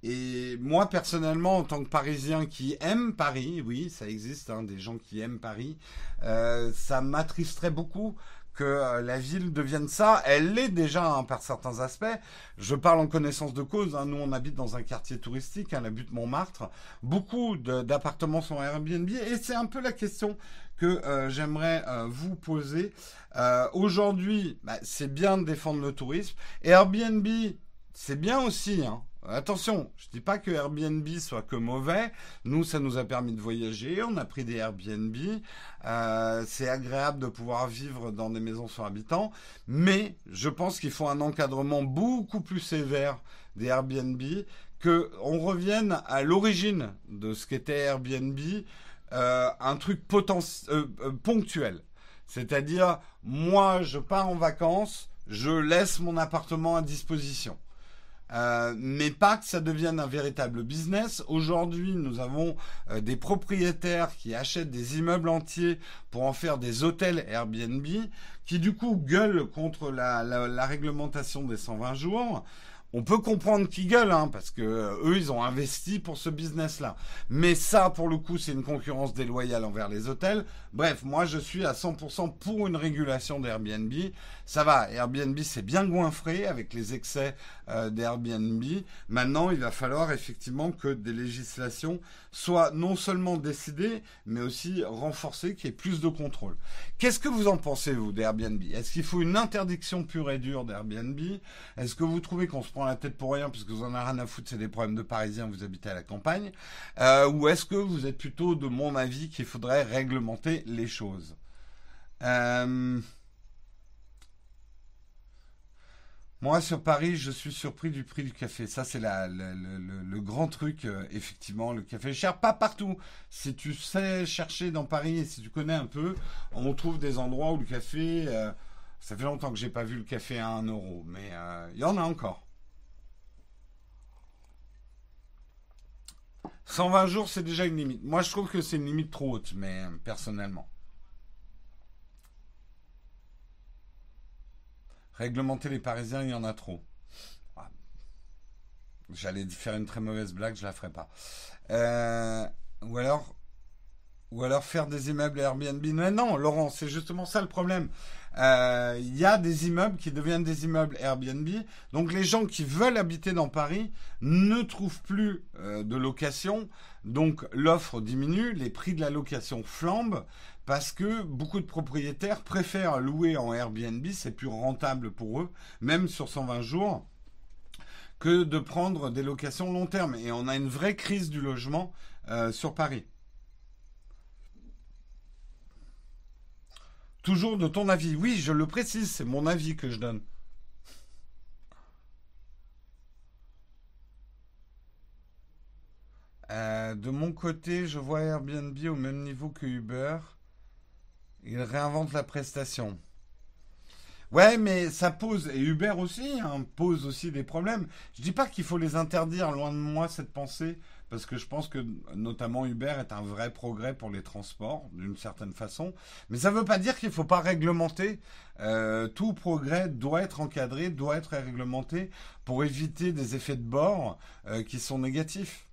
et moi, personnellement, en tant que Parisien qui aime Paris, oui, ça existe, hein, des gens qui aiment Paris, euh, ça m'attristerait beaucoup que euh, la ville devienne ça. Elle l'est déjà hein, par certains aspects. Je parle en connaissance de cause. Hein. Nous, on habite dans un quartier touristique, la butte Montmartre. Beaucoup d'appartements sont Airbnb. Et c'est un peu la question que euh, j'aimerais vous poser. Aujourd'hui, bah, c'est bien de défendre le tourisme. Airbnb, c'est bien aussi. Attention, je dis pas que Airbnb soit que mauvais. Nous, ça nous a permis de voyager, on a pris des Airbnb. Euh, c'est agréable de pouvoir vivre dans des maisons sur habitants, mais je pense qu'il faut un encadrement beaucoup plus sévère des Airbnb, que on revienne à l'origine de ce qu'était Airbnb, euh, un truc euh, ponctuel. C'est-à-dire, moi, je pars en vacances, je laisse mon appartement à disposition. Euh, mais pas que ça devienne un véritable business. Aujourd'hui, nous avons euh, des propriétaires qui achètent des immeubles entiers pour en faire des hôtels Airbnb, qui du coup gueulent contre la, la réglementation des 120 jours on peut comprendre qu'ils gueulent, hein, parce que euh, eux, ils ont investi pour ce business-là. Mais ça, pour le coup, c'est une concurrence déloyale envers les hôtels. Bref, moi, je suis à 100% pour une régulation d'Airbnb. Ça va, Airbnb s'est bien goinfré avec les excès euh, d'Airbnb. Maintenant, il va falloir effectivement que des législations soient non seulement décidées, mais aussi renforcées, qu'il y ait plus de contrôle. Qu'est-ce que vous en pensez, vous, d'Airbnb? Est-ce qu'il faut une interdiction pure et dure d'Airbnb? Est-ce que vous trouvez qu'on se prend la tête pour rien, puisque vous en avez rien à foutre, c'est des problèmes de Parisiens, vous habitez à la campagne euh, Ou est-ce que vous êtes plutôt de mon avis qu'il faudrait réglementer les choses? Euh, Moi, sur Paris, je suis surpris du prix du café. Ça, c'est le, grand truc, euh, effectivement. Le café est cher, pas partout. Si tu sais chercher dans Paris et si tu connais un peu, on trouve des endroits où le café... Euh, ça fait longtemps que j'ai pas vu le café à 1 euro, mais euh, il y en a encore. 120 jours, c'est déjà une limite. Moi, je trouve que c'est une limite trop haute, mais personnellement. Réglementer les Parisiens, il y en a trop. Ah. J'allais faire une très mauvaise blague, je la ferai pas. Euh, ou alors, ou alors faire des immeubles Airbnb. Mais non, Laurent, c'est justement ça le problème. Euh, il y a des immeubles qui deviennent des immeubles Airbnb. Donc les gens qui veulent habiter dans Paris ne trouvent plus euh, de location. Donc l'offre diminue, les prix de la location flambent parce que beaucoup de propriétaires préfèrent louer en Airbnb, c'est plus rentable pour eux, même sur 120 jours, que de prendre des locations long terme. Et on a une vraie crise du logement euh, sur Paris. Toujours de ton avis. Oui, je le précise, c'est mon avis que je donne. Euh, de mon côté, je vois Airbnb au même niveau que Uber. Il réinvente la prestation. Ouais, mais ça pose, et Uber aussi, hein, pose aussi des problèmes. Je dis pas qu'il faut les interdire, loin de moi cette pensée, parce que je pense que notamment Uber est un vrai progrès pour les transports, d'une certaine façon. Mais ça ne veut pas dire qu'il ne faut pas réglementer. Euh, tout progrès doit être encadré, doit être réglementé pour éviter des effets de bord euh, qui sont négatifs.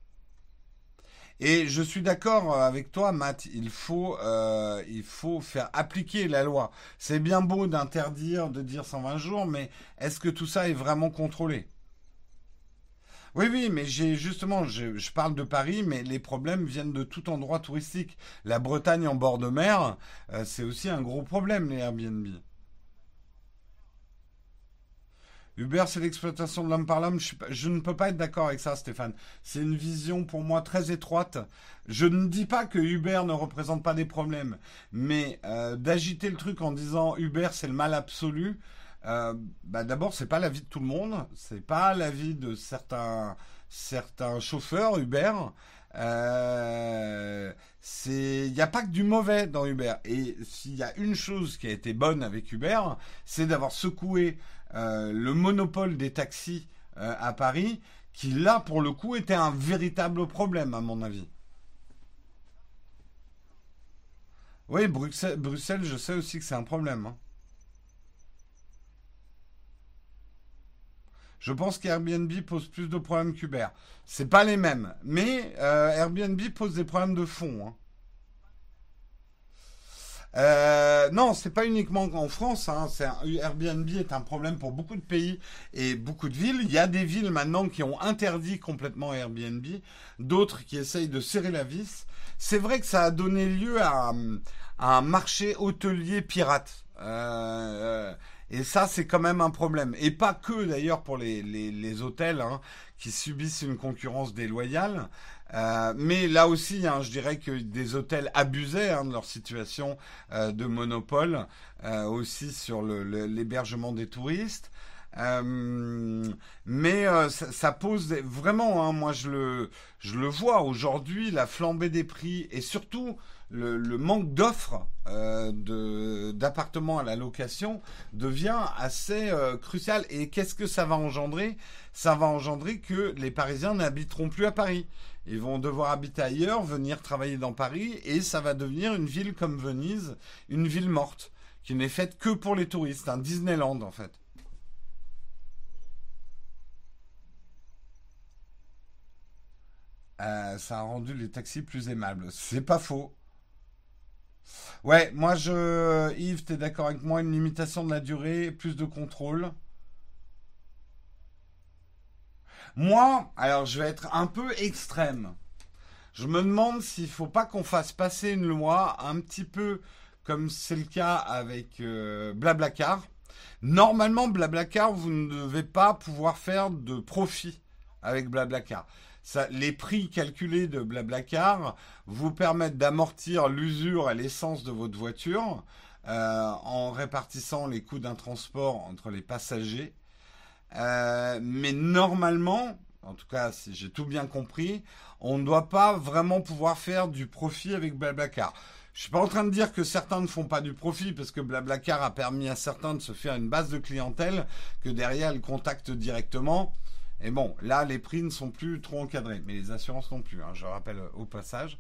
Et je suis d'accord avec toi, Matt. Il faut, euh, il faut faire appliquer la loi. C'est bien beau d'interdire, de dire 120 jours, mais est-ce que tout ça est vraiment contrôlé? Oui, oui, mais j'ai justement, je, parle de Paris, mais les problèmes viennent de tout endroit touristique. La Bretagne en bord de mer, euh, c'est aussi un gros problème, les Airbnb. Uber, c'est l'exploitation de l'homme par l'homme. Je, ne peux pas être d'accord avec ça, Stéphane. C'est une vision pour moi très étroite. Je ne dis pas que Uber ne représente pas des problèmes, mais euh, d'agiter le truc en disant Uber, c'est le mal absolu. Euh, bah D'abord, c'est pas la vie de tout le monde. C'est pas la vie de certains certains chauffeurs Uber. Euh, il n'y a pas que du mauvais dans Uber. Et s'il y a une chose qui a été bonne avec Uber, c'est d'avoir secoué euh, le monopole des taxis euh, à Paris, qui là, pour le coup, était un véritable problème, à mon avis. Oui, Bruxelles, je sais aussi que c'est un problème. Hein. Je pense qu'Airbnb pose plus de problèmes qu'Uber. C'est pas les mêmes, mais euh, Airbnb pose des problèmes de fond. Hein. Euh, non, c'est pas uniquement en France. Hein, Airbnb est un problème pour beaucoup de pays et beaucoup de villes. Il y a des villes maintenant qui ont interdit complètement Airbnb, d'autres qui essayent de serrer la vis. C'est vrai que ça a donné lieu à, un marché hôtelier pirate. Euh, Et ça, c'est quand même un problème. Et pas que d'ailleurs pour les, les, hôtels hein, qui subissent une concurrence déloyale. Euh, mais là aussi, hein, je dirais que des hôtels abusaient hein, de leur situation euh, de monopole euh, aussi sur l'hébergement des touristes. mais ça, pose vraiment, moi je le, vois aujourd'hui, la flambée des prix et surtout le, manque d'offres d'appartements à la location devient assez crucial. Et qu'est-ce que ça va engendrer? Ça va engendrer que les Parisiens n'habiteront plus à Paris. Ils vont devoir habiter ailleurs, venir travailler dans Paris, et ça va devenir une ville comme Venise, une ville morte, qui n'est faite que pour les touristes, un Disneyland en fait. Euh, ça a rendu les taxis plus aimables. C'est pas faux. Ouais, moi je. Yves, t'es d'accord avec moi Une limitation de la durée, plus de contrôle. Moi, alors je vais être un peu extrême. Je me demande s'il ne faut pas qu'on fasse passer une loi un petit peu comme c'est le cas avec euh, Blablacar. Normalement, Blablacar, vous ne devez pas pouvoir faire de profit avec Blablacar les prix calculés de Blablacar vous permettent d'amortir l'usure et l'essence de votre voiture euh, en répartissant les coûts d'un transport entre les passagers. Euh, mais normalement, en tout cas si j'ai tout bien compris, on ne doit pas vraiment pouvoir faire du profit avec Blablacar. Je suis pas en train de dire que certains ne font pas du profit parce que Blablacar a permis à certains de se faire une base de clientèle que derrière ils contactent directement. Et bon, là, les prix ne sont plus trop encadrés, mais les assurances non plus, hein, je rappelle au passage.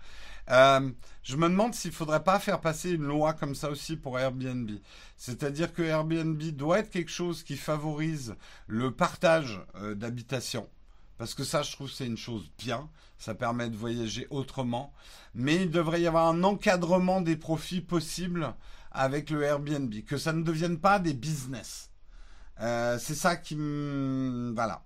Euh, je me demande s'il ne faudrait pas faire passer une loi comme ça aussi pour Airbnb. C'est-à-dire que Airbnb doit être quelque chose qui favorise le partage euh, d'habitation. Parce que ça, je trouve, c'est une chose bien. Ça permet de voyager autrement. Mais il devrait y avoir un encadrement des profits possibles avec le Airbnb. Que ça ne devienne pas des business. Euh, c'est ça qui. Voilà.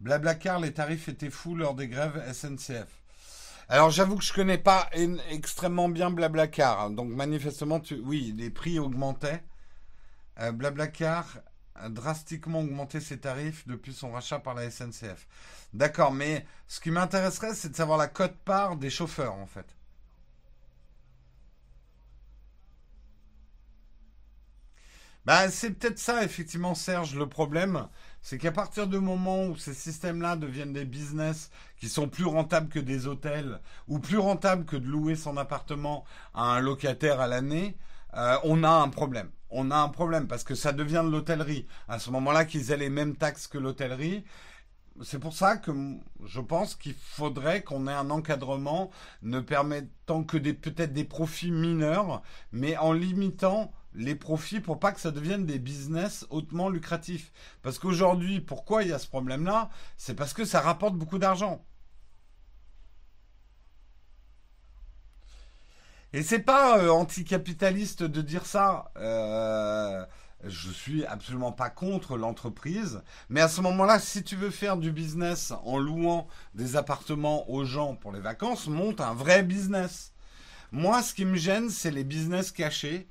Blablacar, les tarifs étaient fous lors des grèves SNCF. Alors j'avoue que je connais pas extrêmement bien Blablacar, hein. donc manifestement, oui, les prix augmentaient. Euh, Blablacar a drastiquement augmenté ses tarifs depuis son rachat par la SNCF. D'accord, mais ce qui m'intéresserait, c'est de savoir la cote-part des chauffeurs, en fait. Bah, c'est peut-être ça, effectivement, Serge, le problème c'est qu'à partir du moment où ces systèmes-là deviennent des business qui sont plus rentables que des hôtels ou plus rentables que de louer son appartement à un locataire à l'année, euh, on a un problème. On a un problème parce que ça devient de l'hôtellerie. À ce moment-là, qu'ils aient les mêmes taxes que l'hôtellerie, c'est pour ça que je pense qu'il faudrait qu'on ait un encadrement ne permettant que peut-être des profits mineurs, mais en limitant les profits pour pas que ça devienne des business hautement lucratifs. Parce qu'aujourd'hui, pourquoi il y a ce problème-là? C'est parce que ça rapporte beaucoup d'argent. Et c'est pas euh, anticapitaliste de dire ça. Euh, je suis absolument pas contre l'entreprise, mais à ce moment-là, si tu veux faire du business en louant des appartements aux gens pour les vacances, monte un vrai business. Moi, ce qui me gêne, c'est les business cachés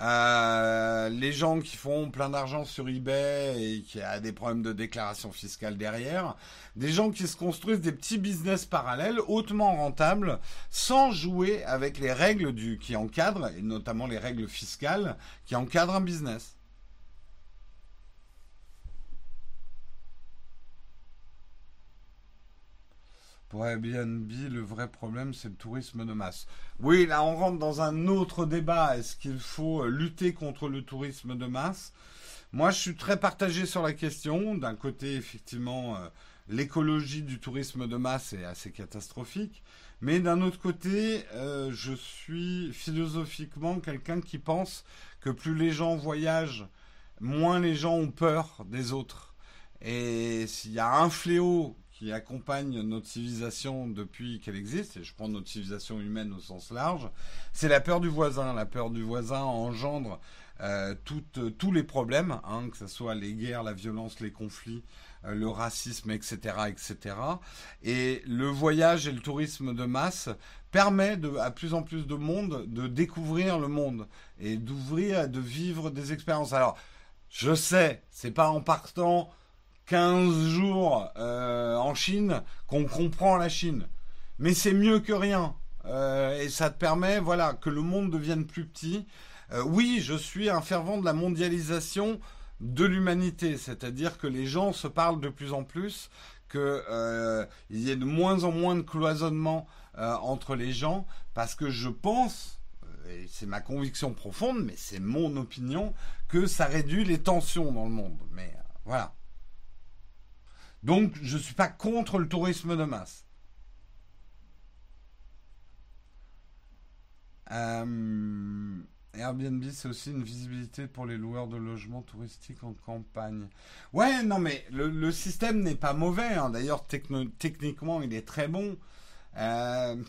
euh, les gens qui font plein d'argent sur eBay et qui a des problèmes de déclaration fiscale derrière, des gens qui se construisent des petits business parallèles hautement rentables sans jouer avec les règles du, qui encadrent, et notamment les règles fiscales qui encadrent un business. Pour Airbnb, le vrai problème, c'est le tourisme de masse. Oui, là, on rentre dans un autre débat. Est-ce qu'il faut euh, lutter contre le tourisme de masse? Moi, je suis très partagé sur la question. D'un côté, effectivement, euh, l'écologie du tourisme de masse est assez catastrophique. Mais d'un autre côté, euh, je suis philosophiquement quelqu'un qui pense que plus les gens voyagent, moins les gens ont peur des autres. Et s'il y a un fléau qui accompagne notre civilisation depuis qu'elle existe, et je prends notre civilisation humaine au sens large, c'est la peur du voisin. La peur du voisin engendre tous les problèmes, hein, que ce soit les guerres, la violence, les conflits, le racisme, etc., etc. Et le voyage et le tourisme de masse permet à plus en plus de monde de découvrir le monde et d'ouvrir, de vivre des expériences. Alors, je sais, c'est pas en partant 15 jours euh, en Chine qu'on comprend la Chine, mais c'est mieux que rien. Euh, et ça te permet, voilà, que le monde devienne plus petit. Euh, oui, je suis un fervent de la mondialisation de l'humanité, c'est-à-dire que les gens se parlent de plus en plus, qu'il y ait de moins en moins de cloisonnement entre les gens, parce que je pense, et c'est ma conviction profonde, mais c'est mon opinion, que ça réduit les tensions dans le monde. Mais voilà. Donc, je ne suis pas contre le tourisme de masse. Euh, Airbnb, c'est aussi une visibilité pour les loueurs de logements touristiques en campagne. Ouais, non, mais le, système n'est pas mauvais. Hein. D'ailleurs, techniquement, il est très bon. Euh,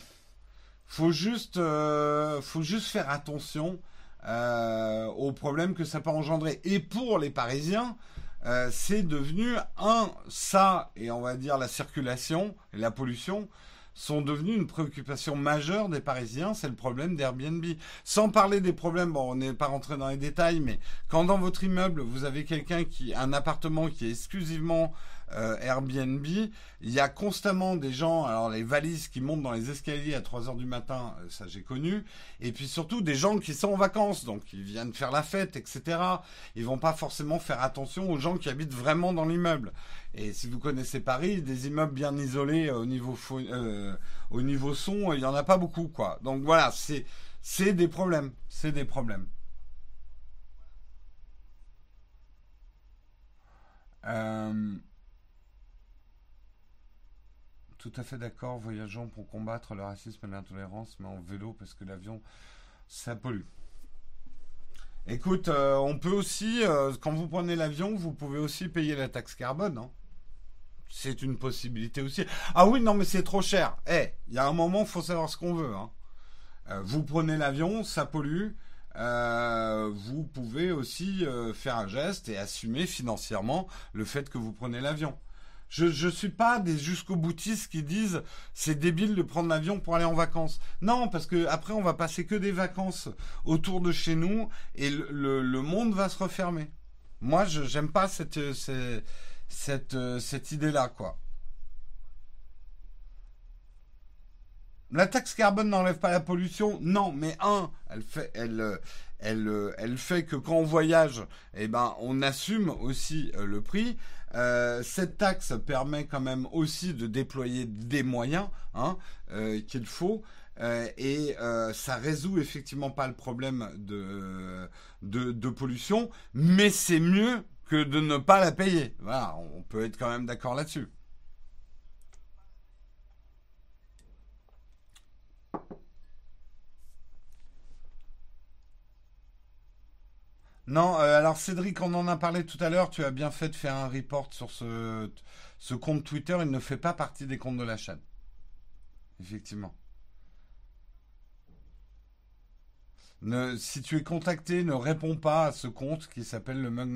faut juste, euh, faut juste faire attention euh, aux problèmes que ça peut engendrer. Et pour les Parisiens, euh, c'est devenu un ça et on va dire la circulation et la pollution sont devenus une préoccupation majeure des Parisiens, c'est le problème d'Airbnb. Sans parler des problèmes, bon, on n'est pas rentré dans les détails, mais quand dans votre immeuble vous avez quelqu'un qui, un appartement qui est exclusivement euh, Airbnb, il y a constamment des gens, alors les valises qui montent dans les escaliers à 3 heures du matin, euh, ça j'ai connu, et puis surtout des gens qui sont en vacances, donc ils viennent faire la fête, etc. Ils vont pas forcément faire attention aux gens qui habitent vraiment dans l'immeuble. Et si vous connaissez Paris, des immeubles bien isolés euh, au niveau au niveau son, il y en a pas beaucoup, quoi. Donc voilà, c'est c'est des problèmes, c'est des problèmes. Tout à fait d'accord, voyageons pour combattre le racisme et l'intolérance, mais en vélo parce que l'avion, ça pollue. Écoute, euh, on peut aussi, euh, quand vous prenez l'avion, vous pouvez aussi payer la taxe carbone. Hein. C'est une possibilité aussi. Ah oui, non, mais c'est trop cher. Eh, il y a un moment, il faut savoir ce qu'on veut. Hein. Euh, vous prenez l'avion, ça pollue. vous pouvez aussi faire un geste et assumer financièrement le fait que vous prenez l'avion. Je ne suis pas des jusqu'au boutistes qui disent c'est débile de prendre l'avion pour aller en vacances. Non, parce que après on va passer que des vacances autour de chez nous et le, monde va se refermer. Moi, je j'aime pas cette cette cette, idée-là, quoi. La taxe carbone n'enlève pas la pollution, non, mais un, elle fait, fait que quand on voyage, eh ben, on assume aussi euh, le prix. Euh, cette taxe permet quand même aussi de déployer des moyens hein, euh, qu'il faut. Euh, et ça résout effectivement pas le problème de, de, pollution, mais c'est mieux que de ne pas la payer. Voilà, on peut être quand même d'accord là-dessus. Non, euh, alors Cédric, on en a parlé tout à l'heure, tu as bien fait de faire un report sur ce, compte Twitter, il ne fait pas partie des comptes de la chaîne. Effectivement. Si tu es contacté, ne réponds pas à ce compte qui s'appelle le Mug.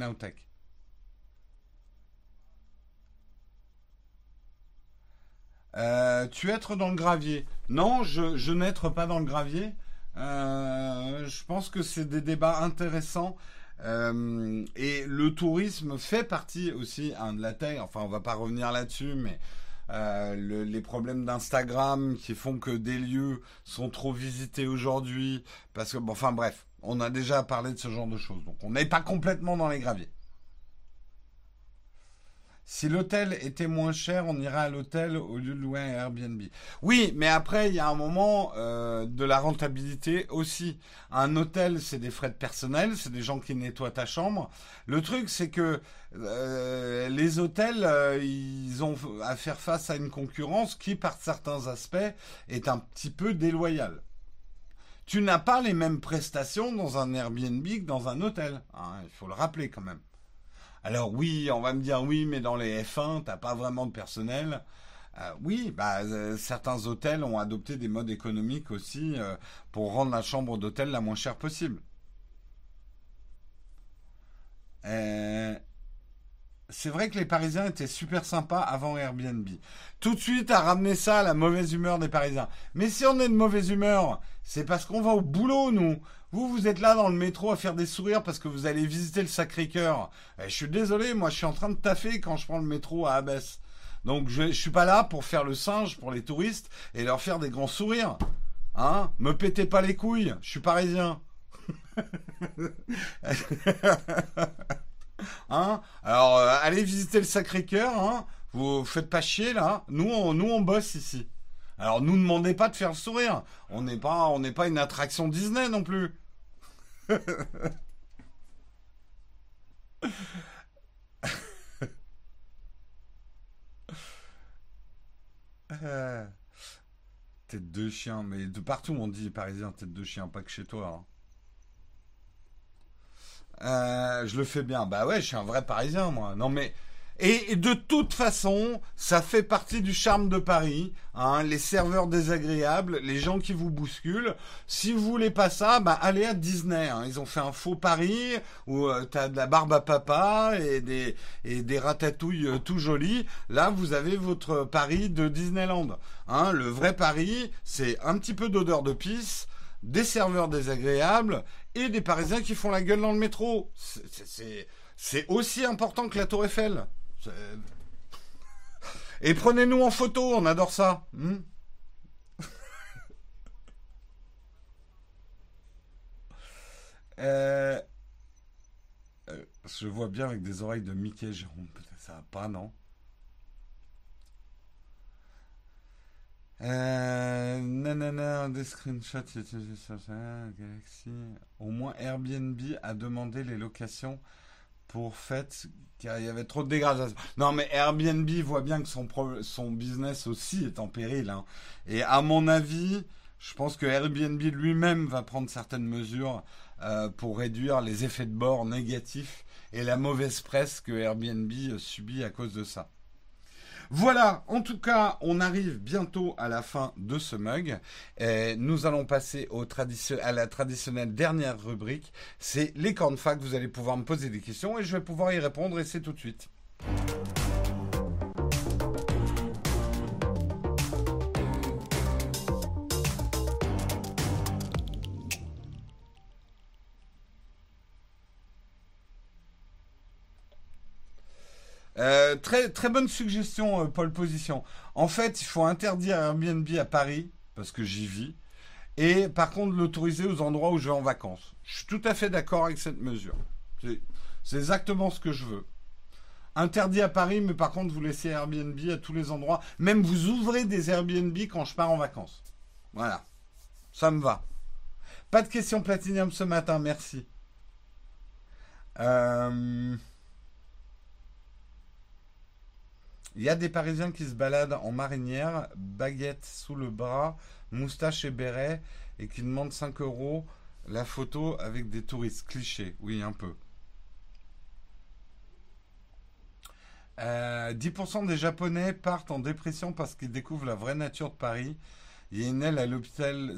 Euh, tu être dans le gravier. Non, je, je n'être pas dans le gravier. Euh, je pense que c'est des débats intéressants. Euh, et le tourisme fait partie aussi hein, de la taille. Enfin, on va pas revenir là-dessus, mais euh, les problèmes d'Instagram qui font que des lieux sont trop visités aujourd'hui, parce que, bon, enfin bref, on a déjà parlé de ce genre de choses. Donc, on n'est pas complètement dans les graviers. Si l'hôtel était moins cher, on irait à l'hôtel au lieu de louer un Airbnb. Oui, mais après, il y a un moment euh, de la rentabilité aussi. Un hôtel, c'est des frais de personnel, c'est des gens qui nettoient ta chambre. Le truc, c'est que euh, les hôtels, euh, ils ont à faire face à une concurrence qui, par certains aspects, est un petit peu déloyale. Tu n'as pas les mêmes prestations dans un Airbnb que dans un hôtel. Hein, il faut le rappeler quand même. Alors oui, on va me dire oui, mais dans les F1, t'as pas vraiment de personnel. Euh, oui, bah, euh, certains hôtels ont adopté des modes économiques aussi euh, pour rendre la chambre d'hôtel la moins chère possible. C'est vrai que les Parisiens étaient super sympas avant Airbnb. Tout de suite à ramener ça à la mauvaise humeur des Parisiens. Mais si on est de mauvaise humeur, c'est parce qu'on va au boulot, nous. Vous, vous êtes là dans le métro à faire des sourires parce que vous allez visiter le Sacré-Cœur. Eh, je suis désolé, moi je suis en train de taffer quand je prends le métro à Abbesse. Donc je, je suis pas là pour faire le singe pour les touristes et leur faire des grands sourires. Hein? Me pétez pas les couilles, je suis parisien. *laughs* hein? Alors euh, allez visiter le Sacré-Cœur, hein Vous faites pas chier là. Nous nous on bosse ici. Alors nous demandez pas de faire sourire. On n'est pas on n'est pas une attraction Disney non plus. *laughs* Tête de chien, mais de partout on dit parisien tête de chien, pas que chez toi. hein. Euh, je le fais bien. Bah ouais, je suis un vrai parisien moi. Non mais et, de toute façon, ça fait partie du charme de Paris. Hein, les serveurs désagréables, les gens qui vous bousculent. Si vous voulez pas ça, bah allez à Disney. hein. Ils ont fait un faux Paris où euh, t'as de la barbe à papa et des et des ratatouilles euh, tout jolis. Là, vous avez votre Paris de Disneyland. Hein, le vrai Paris, c'est un petit peu d'odeur de pisse, des serveurs désagréables et des Parisiens qui font la gueule dans le métro. C'est aussi important que la Tour Eiffel. Et prenez-nous en photo, on adore ça. hmm *laughs* Euh, euh, je vois bien avec des oreilles de Mickey, Jérôme. Ça va pas, non euh, nanana, des screenshots, c'est- Galaxy. Au moins Airbnb a demandé les locations pour fête car il y avait trop de dégradation. Non mais Airbnb voit bien que son, pro- son business aussi est en péril. hein. Et à mon avis, je pense que Airbnb lui-même va prendre certaines mesures euh, pour réduire les effets de bord négatifs et la mauvaise presse que Airbnb subit à cause de ça. Voilà, en tout cas, on arrive bientôt à la fin de ce mug. Nous allons passer à la traditionnelle dernière rubrique, c'est les cornfacs. Vous allez pouvoir me poser des questions et je vais pouvoir y répondre et c'est tout de suite. Euh, très, très bonne suggestion, euh, Paul Position. En fait, il faut interdire Airbnb à Paris, parce que j'y vis, et par contre l'autoriser aux endroits où je vais en vacances. Je suis tout à fait d'accord avec cette mesure. C'est exactement ce que je veux. Interdit à Paris, mais par contre vous laissez Airbnb à tous les endroits. Même vous ouvrez des Airbnb quand je pars en vacances. Voilà. Ça me va. Pas de questions platinium ce matin, merci. Euh... Il y a des Parisiens qui se baladent en marinière, baguette sous le bras, moustache et béret, et qui demandent 5 euros la photo avec des touristes. Cliché, oui, un peu. Euh, 10% des Japonais partent en dépression parce qu'ils découvrent la vraie nature de Paris. Il y a une aile à l'hôpital.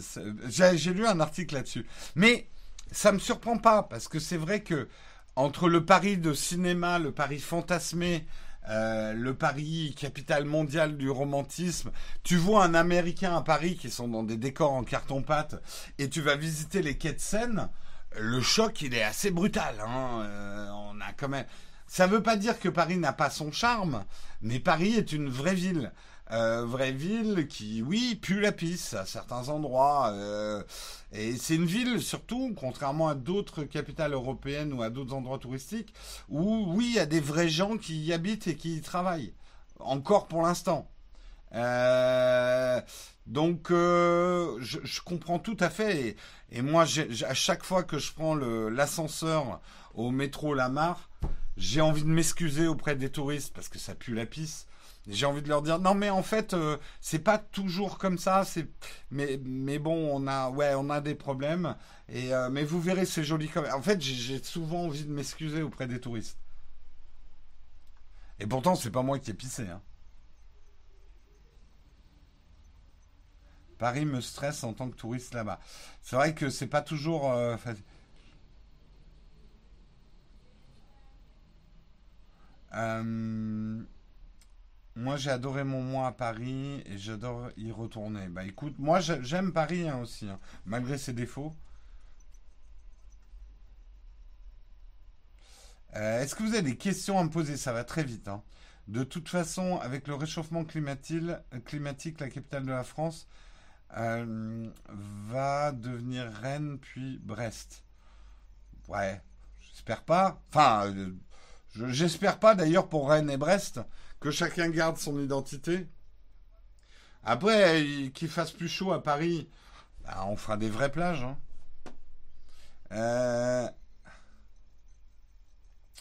J'ai lu un article là-dessus. Mais ça me surprend pas parce que c'est vrai que entre le Paris de cinéma, le Paris fantasmé, euh, le Paris capitale mondiale du romantisme, tu vois un Américain à Paris qui sont dans des décors en carton-pâte et tu vas visiter les quais de Seine, le choc il est assez brutal. Hein. Euh, on a quand. Ça veut pas dire que Paris n'a pas son charme, mais Paris est une vraie ville. Euh, vraie ville qui, oui, pue la pisse à certains endroits. euh, et c'est une ville, surtout, contrairement à d'autres capitales européennes ou à d'autres endroits touristiques, où, oui, il y a des vrais gens qui y habitent et qui y travaillent. Encore pour l'instant. Euh, donc, je, comprends tout à fait. Et, moi, à chaque fois que je prends l'ascenseur au métro Lamar, j'ai envie de m'excuser auprès des touristes parce que ça pue la pisse. J'ai envie de leur dire non mais en fait euh, c'est pas toujours comme ça c'est mais mais bon on a ouais on a des problèmes et euh, mais vous verrez c'est joli comme en fait j'ai- souvent envie de m'excuser auprès des touristes et pourtant c'est pas moi qui ai pissé hein. Paris me stresse en tant que touriste là-bas c'est vrai que c'est pas toujours. Euh, moi, j'ai adoré mon mois à Paris et j'adore y retourner. Bah écoute, moi j'ai- j'aime Paris hein, aussi, hein, malgré ses défauts. Euh, est-ce que vous avez des questions à me poser? Ça va très vite, hein. De toute façon, avec le réchauffement climatique, la capitale de la France euh, va devenir Rennes puis Brest. Ouais, j'espère pas. Enfin, euh, je- j'espère pas d'ailleurs pour Rennes et Brest que chacun garde son identité. Après, il- qu'il fasse plus chaud à Paris, bah, on fera des vraies plages. hein. Euh,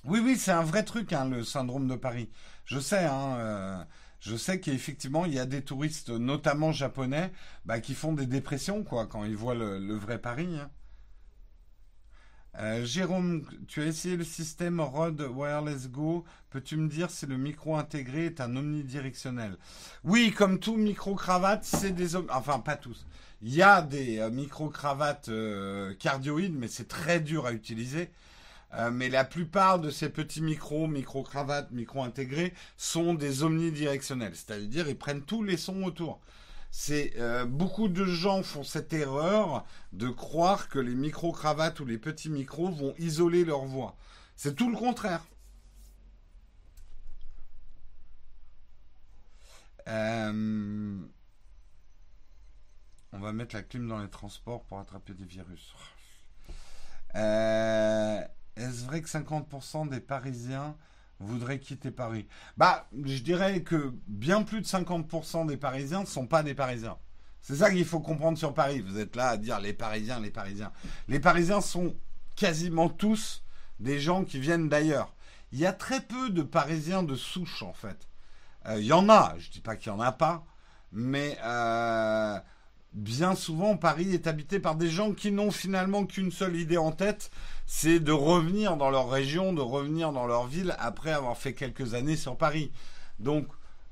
Oui, oui, c'est un vrai truc, hein, le syndrome de Paris. Je sais, hein, euh, je sais qu'effectivement, il y a des touristes, notamment japonais, bah, qui font des dépressions, quoi, quand ils voient le, le vrai Paris. hein. Euh, Jérôme, tu as essayé le système Rode Wireless Go. Peux-tu me dire si le micro intégré est un omnidirectionnel? Oui, comme tout micro-cravate, c'est des... Enfin, pas tous. Il y a des euh, micro-cravates euh, cardioïdes, mais c'est très dur à utiliser. Mais la plupart de ces petits micros, micro-cravates, micro-intégrés, sont des omnidirectionnels. C'est-à-dire, ils prennent tous les sons autour. C'est euh, beaucoup de gens font cette erreur de croire que les micro-cravates ou les petits micros vont isoler leur voix. C'est tout le contraire. Euh, on va mettre la clim dans les transports pour attraper des virus. Euh, est-ce vrai que 50% des Parisiens voudraient quitter Paris? Bah, je dirais que bien plus de 50% des Parisiens ne sont pas des Parisiens. C'est ça qu'il faut comprendre sur Paris. Vous êtes là à dire les Parisiens, les Parisiens. Les Parisiens sont quasiment tous des gens qui viennent d'ailleurs. Il y a très peu de Parisiens de souche en fait. Euh, il y en a, je dis pas qu'il y en a pas, mais euh, bien souvent Paris est habité par des gens qui n'ont finalement qu'une seule idée en tête, c'est de revenir dans leur région, de revenir dans leur ville après avoir fait quelques années sur Paris. Donc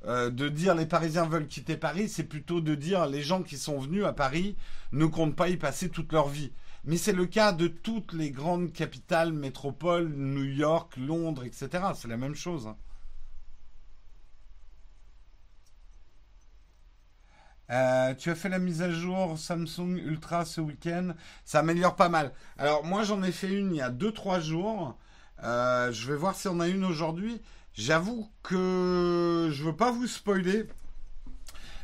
euh, de dire les Parisiens veulent quitter Paris, c'est plutôt de dire les gens qui sont venus à Paris ne comptent pas y passer toute leur vie. Mais c'est le cas de toutes les grandes capitales, métropoles, New York, Londres, etc. C'est la même chose. Euh, tu as fait la mise à jour Samsung Ultra ce week-end. Ça améliore pas mal. Alors moi j'en ai fait une il y a deux trois jours. Euh, je vais voir si on a une aujourd'hui. J'avoue que je veux pas vous spoiler,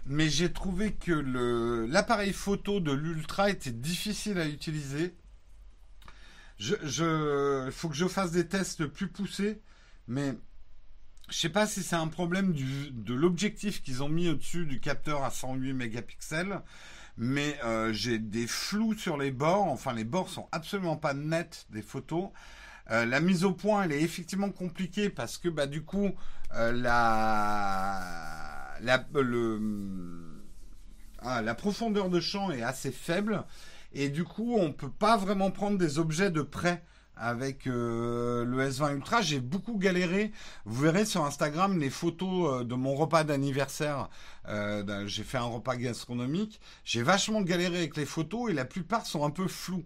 mais j'ai trouvé que l'appareil photo de l'Ultra était difficile à utiliser. Je, je, faut que je fasse des tests plus poussés, mais je sais pas si c'est un problème de l'objectif qu'ils ont mis au-dessus du capteur à 108 mégapixels, mais euh, j'ai des flous sur les bords. Enfin, les bords sont absolument pas nets des photos. Euh, la mise au point, elle est effectivement compliquée parce que bah du coup euh, ah, la profondeur de champ est assez faible et du coup on peut pas vraiment prendre des objets de près avec euh, le S20 Ultra. J'ai beaucoup galéré. Vous verrez sur Instagram les photos euh, de mon repas d'anniversaire. Euh, j'ai fait un repas gastronomique. J'ai vachement galéré avec les photos et la plupart sont un peu floues.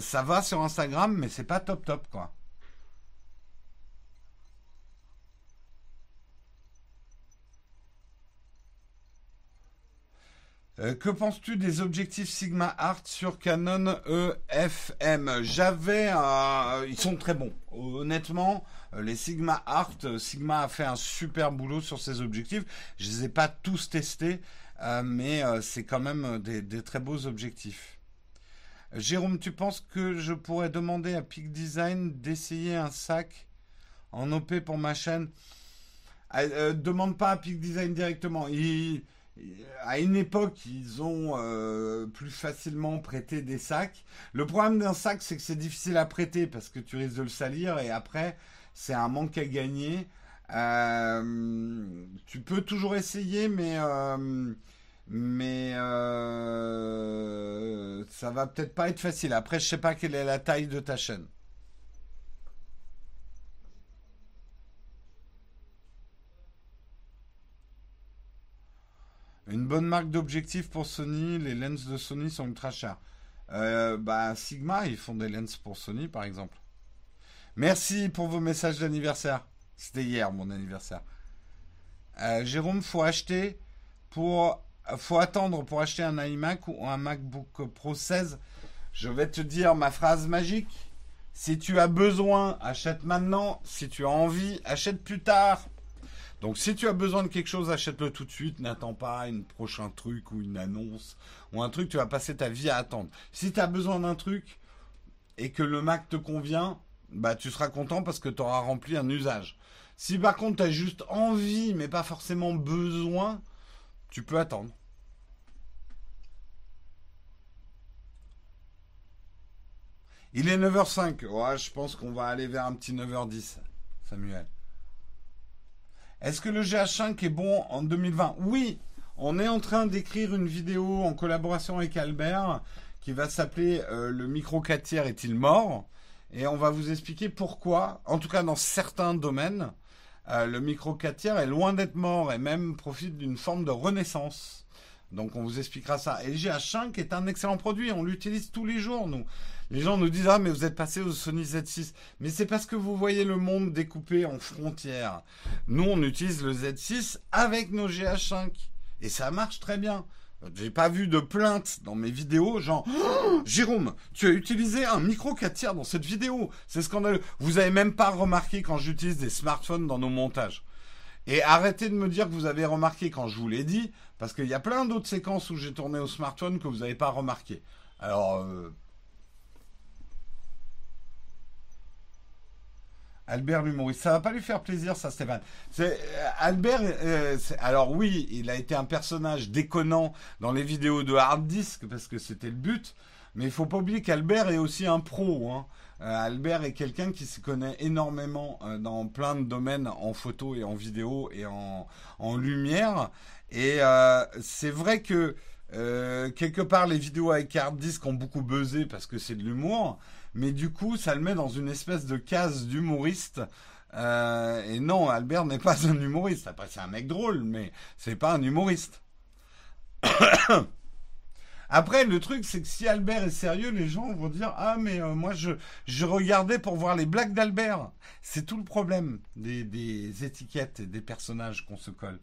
Ça va sur Instagram, mais c'est pas top top quoi. Euh, que penses-tu des objectifs Sigma Art sur Canon EFM J'avais, un- ils sont très bons. Honnêtement, euh, les Sigma Art, euh, Sigma a fait un super boulot sur ces objectifs. Je les ai pas tous testés, euh, mais euh, c'est quand même euh, des, très beaux objectifs. Euh, Jérôme, tu penses que je pourrais demander à Peak Design d'essayer un sac en OP pour ma chaîne? Euh, Demande pas à Peak Design directement. À une époque, ils ont euh, plus facilement prêté des sacs. Le problème d'un sac, c'est que c'est difficile à prêter parce que tu risques de le salir et après, c'est un manque à gagner. Euh, tu peux toujours essayer, mais euh, mais ça va peut-être pas être facile. Après, je sais pas quelle est la taille de ta chaîne. Bonne marque d'objectifs pour Sony, les lenses de Sony sont ultra chères. Euh, bah, Sigma, ils font des lenses pour Sony, par exemple. Merci pour vos messages d'anniversaire. C'était hier mon anniversaire. Euh, Jérôme, faut acheter pour, faut attendre pour acheter un iMac ou un MacBook Pro 16. Je vais te dire ma phrase magique. Si tu as besoin, achète maintenant. Si tu as envie, achète plus tard. Donc si tu as besoin de quelque chose, achète-le tout de suite. N'attends pas un prochain truc ou une annonce ou un truc. Tu vas passer ta vie à attendre. Si tu as besoin d'un truc et que le Mac te convient, bah tu seras content parce que tu auras rempli un usage. Si par contre tu as juste envie mais pas forcément besoin, tu peux attendre. Il est 9h05. Ouais, je pense qu'on va aller vers un petit 9h10, Samuel. Est-ce que le GH5 est bon en 2020 Oui, on est en train d'écrire une vidéo en collaboration avec Albert qui va s'appeler euh, Le micro 4 tiers est-il mort? Et on va vous expliquer pourquoi, en tout cas dans certains domaines, euh, le micro 4 tiers est loin d'être mort et même profite d'une forme de renaissance. Donc on vous expliquera ça. Et le GH5 est un excellent produit, on l'utilise tous les jours, nous. Les gens nous disent Ah, mais vous êtes passé au Sony Z6. Mais c'est parce que vous voyez le monde découpé en frontières. Nous, on utilise le Z6 avec nos GH5. Et ça marche très bien. J'ai pas vu de plainte dans mes vidéos, genre *gasps* oh, Jérôme, tu as utilisé un micro 4 tiers dans cette vidéo. C'est scandaleux. Vous avez même pas remarqué quand j'utilise des smartphones dans nos montages. Et arrêtez de me dire que vous avez remarqué quand je vous l'ai dit, parce qu'il y a plein d'autres séquences où j'ai tourné au smartphone que vous n'avez pas remarqué. Alors, euh, Albert l'humoriste. Ça va pas lui faire plaisir, ça, Stéphane. C'est euh, Albert. Euh, alors oui, il a été un personnage déconnant dans les vidéos de Hard Disk parce que c'était le but. Mais il faut pas oublier qu'Albert est aussi un pro. Hein. Euh, Albert est quelqu'un qui se connaît énormément dans plein de domaines en photo et en vidéo et en, en lumière. Et c'est vrai que quelque part les vidéos avec Hard Disk ont beaucoup buzzé parce que c'est de l'humour mais du coup, ça le met dans une espèce de case d'humoriste. Euh, et non, Albert n'est pas un humoriste. Après, c'est un mec drôle, mais c'est pas un humoriste. *coughs* Après, le truc, c'est que si Albert est sérieux, les gens vont dire Ah, mais euh, moi, je, regardais pour voir les blagues d'Albert. C'est tout le problème des, des étiquettes et des personnages qu'on se colle.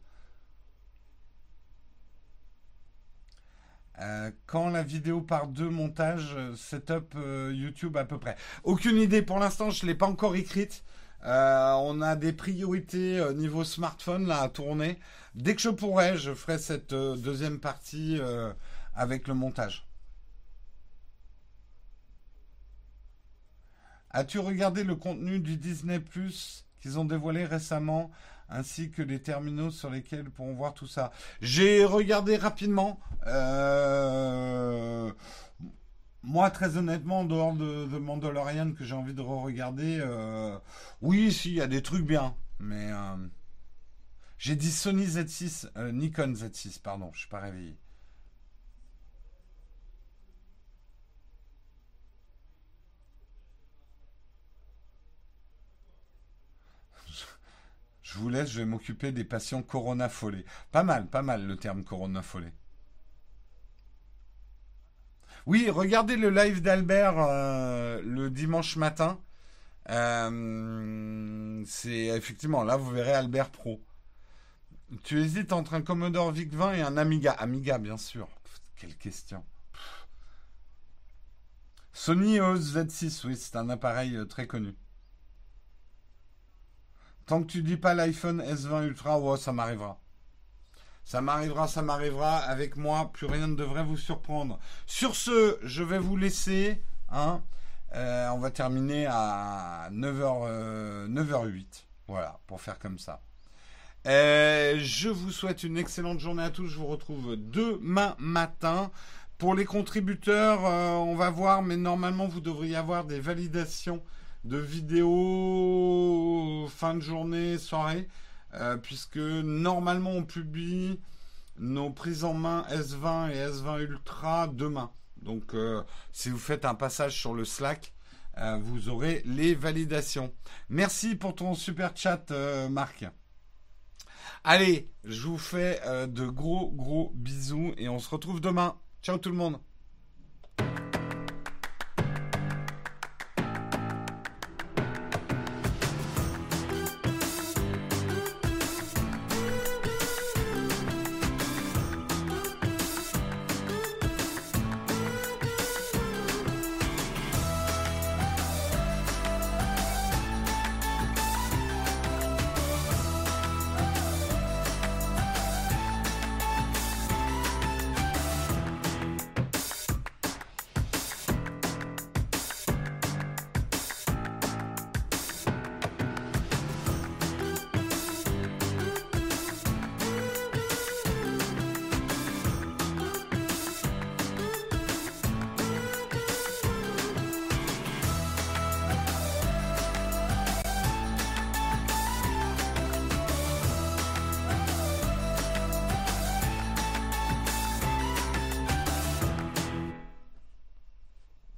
Euh, quand la vidéo par deux montage, euh, setup euh, YouTube à peu près. Aucune idée pour l'instant, je ne l'ai pas encore écrite. on a des priorités niveau smartphone là à tourner. Dès que je pourrai, je ferai cette deuxième partie avec le montage. As-tu regardé le contenu du Disney Plus qu'ils ont dévoilé récemment? Ainsi que les terminaux sur lesquels pourront voir tout ça. J'ai regardé rapidement. Euh, moi, très honnêtement, en dehors de, Mandalorian que j'ai envie de re-regarder, euh, oui, si, il y a des trucs bien. Mais euh, j'ai dit Sony Z6, Nikon Z6, pardon, je suis pas réveillé. Je vous laisse, je vais m'occuper des patients corona follet. Pas mal, pas mal le terme corona follet. Oui, regardez le live d'Albert euh, le dimanche matin. Euh, c'est effectivement là, vous verrez Albert Pro. Tu hésites entre un Commodore VIC-20 et un Amiga. Amiga, bien sûr. quelle question. Sony EOS Z6, oui, c'est un appareil euh, très connu. Tant que tu dis pas l'iPhone S20 Ultra, ça m'arrivera. Ça m'arrivera, ça m'arrivera. Avec moi, plus rien ne devrait vous surprendre. Sur ce, je vais vous laisser. Hein. Euh, on va terminer à 9h, 9h08. Euh, voilà, pour faire comme ça. Euh, je vous souhaite une excellente journée à tous. Je vous retrouve demain matin. Pour les contributeurs, on va voir, mais normalement, vous devriez avoir des validations de vidéos fin de journée, soirée, euh, puisque normalement on publie nos prises en main S20 et S20 Ultra demain. Donc euh, si vous faites un passage sur le Slack, euh, vous aurez les validations. Merci pour ton super chat, Marc. Allez, je vous fais de gros gros bisous et on se retrouve demain. Ciao tout le monde.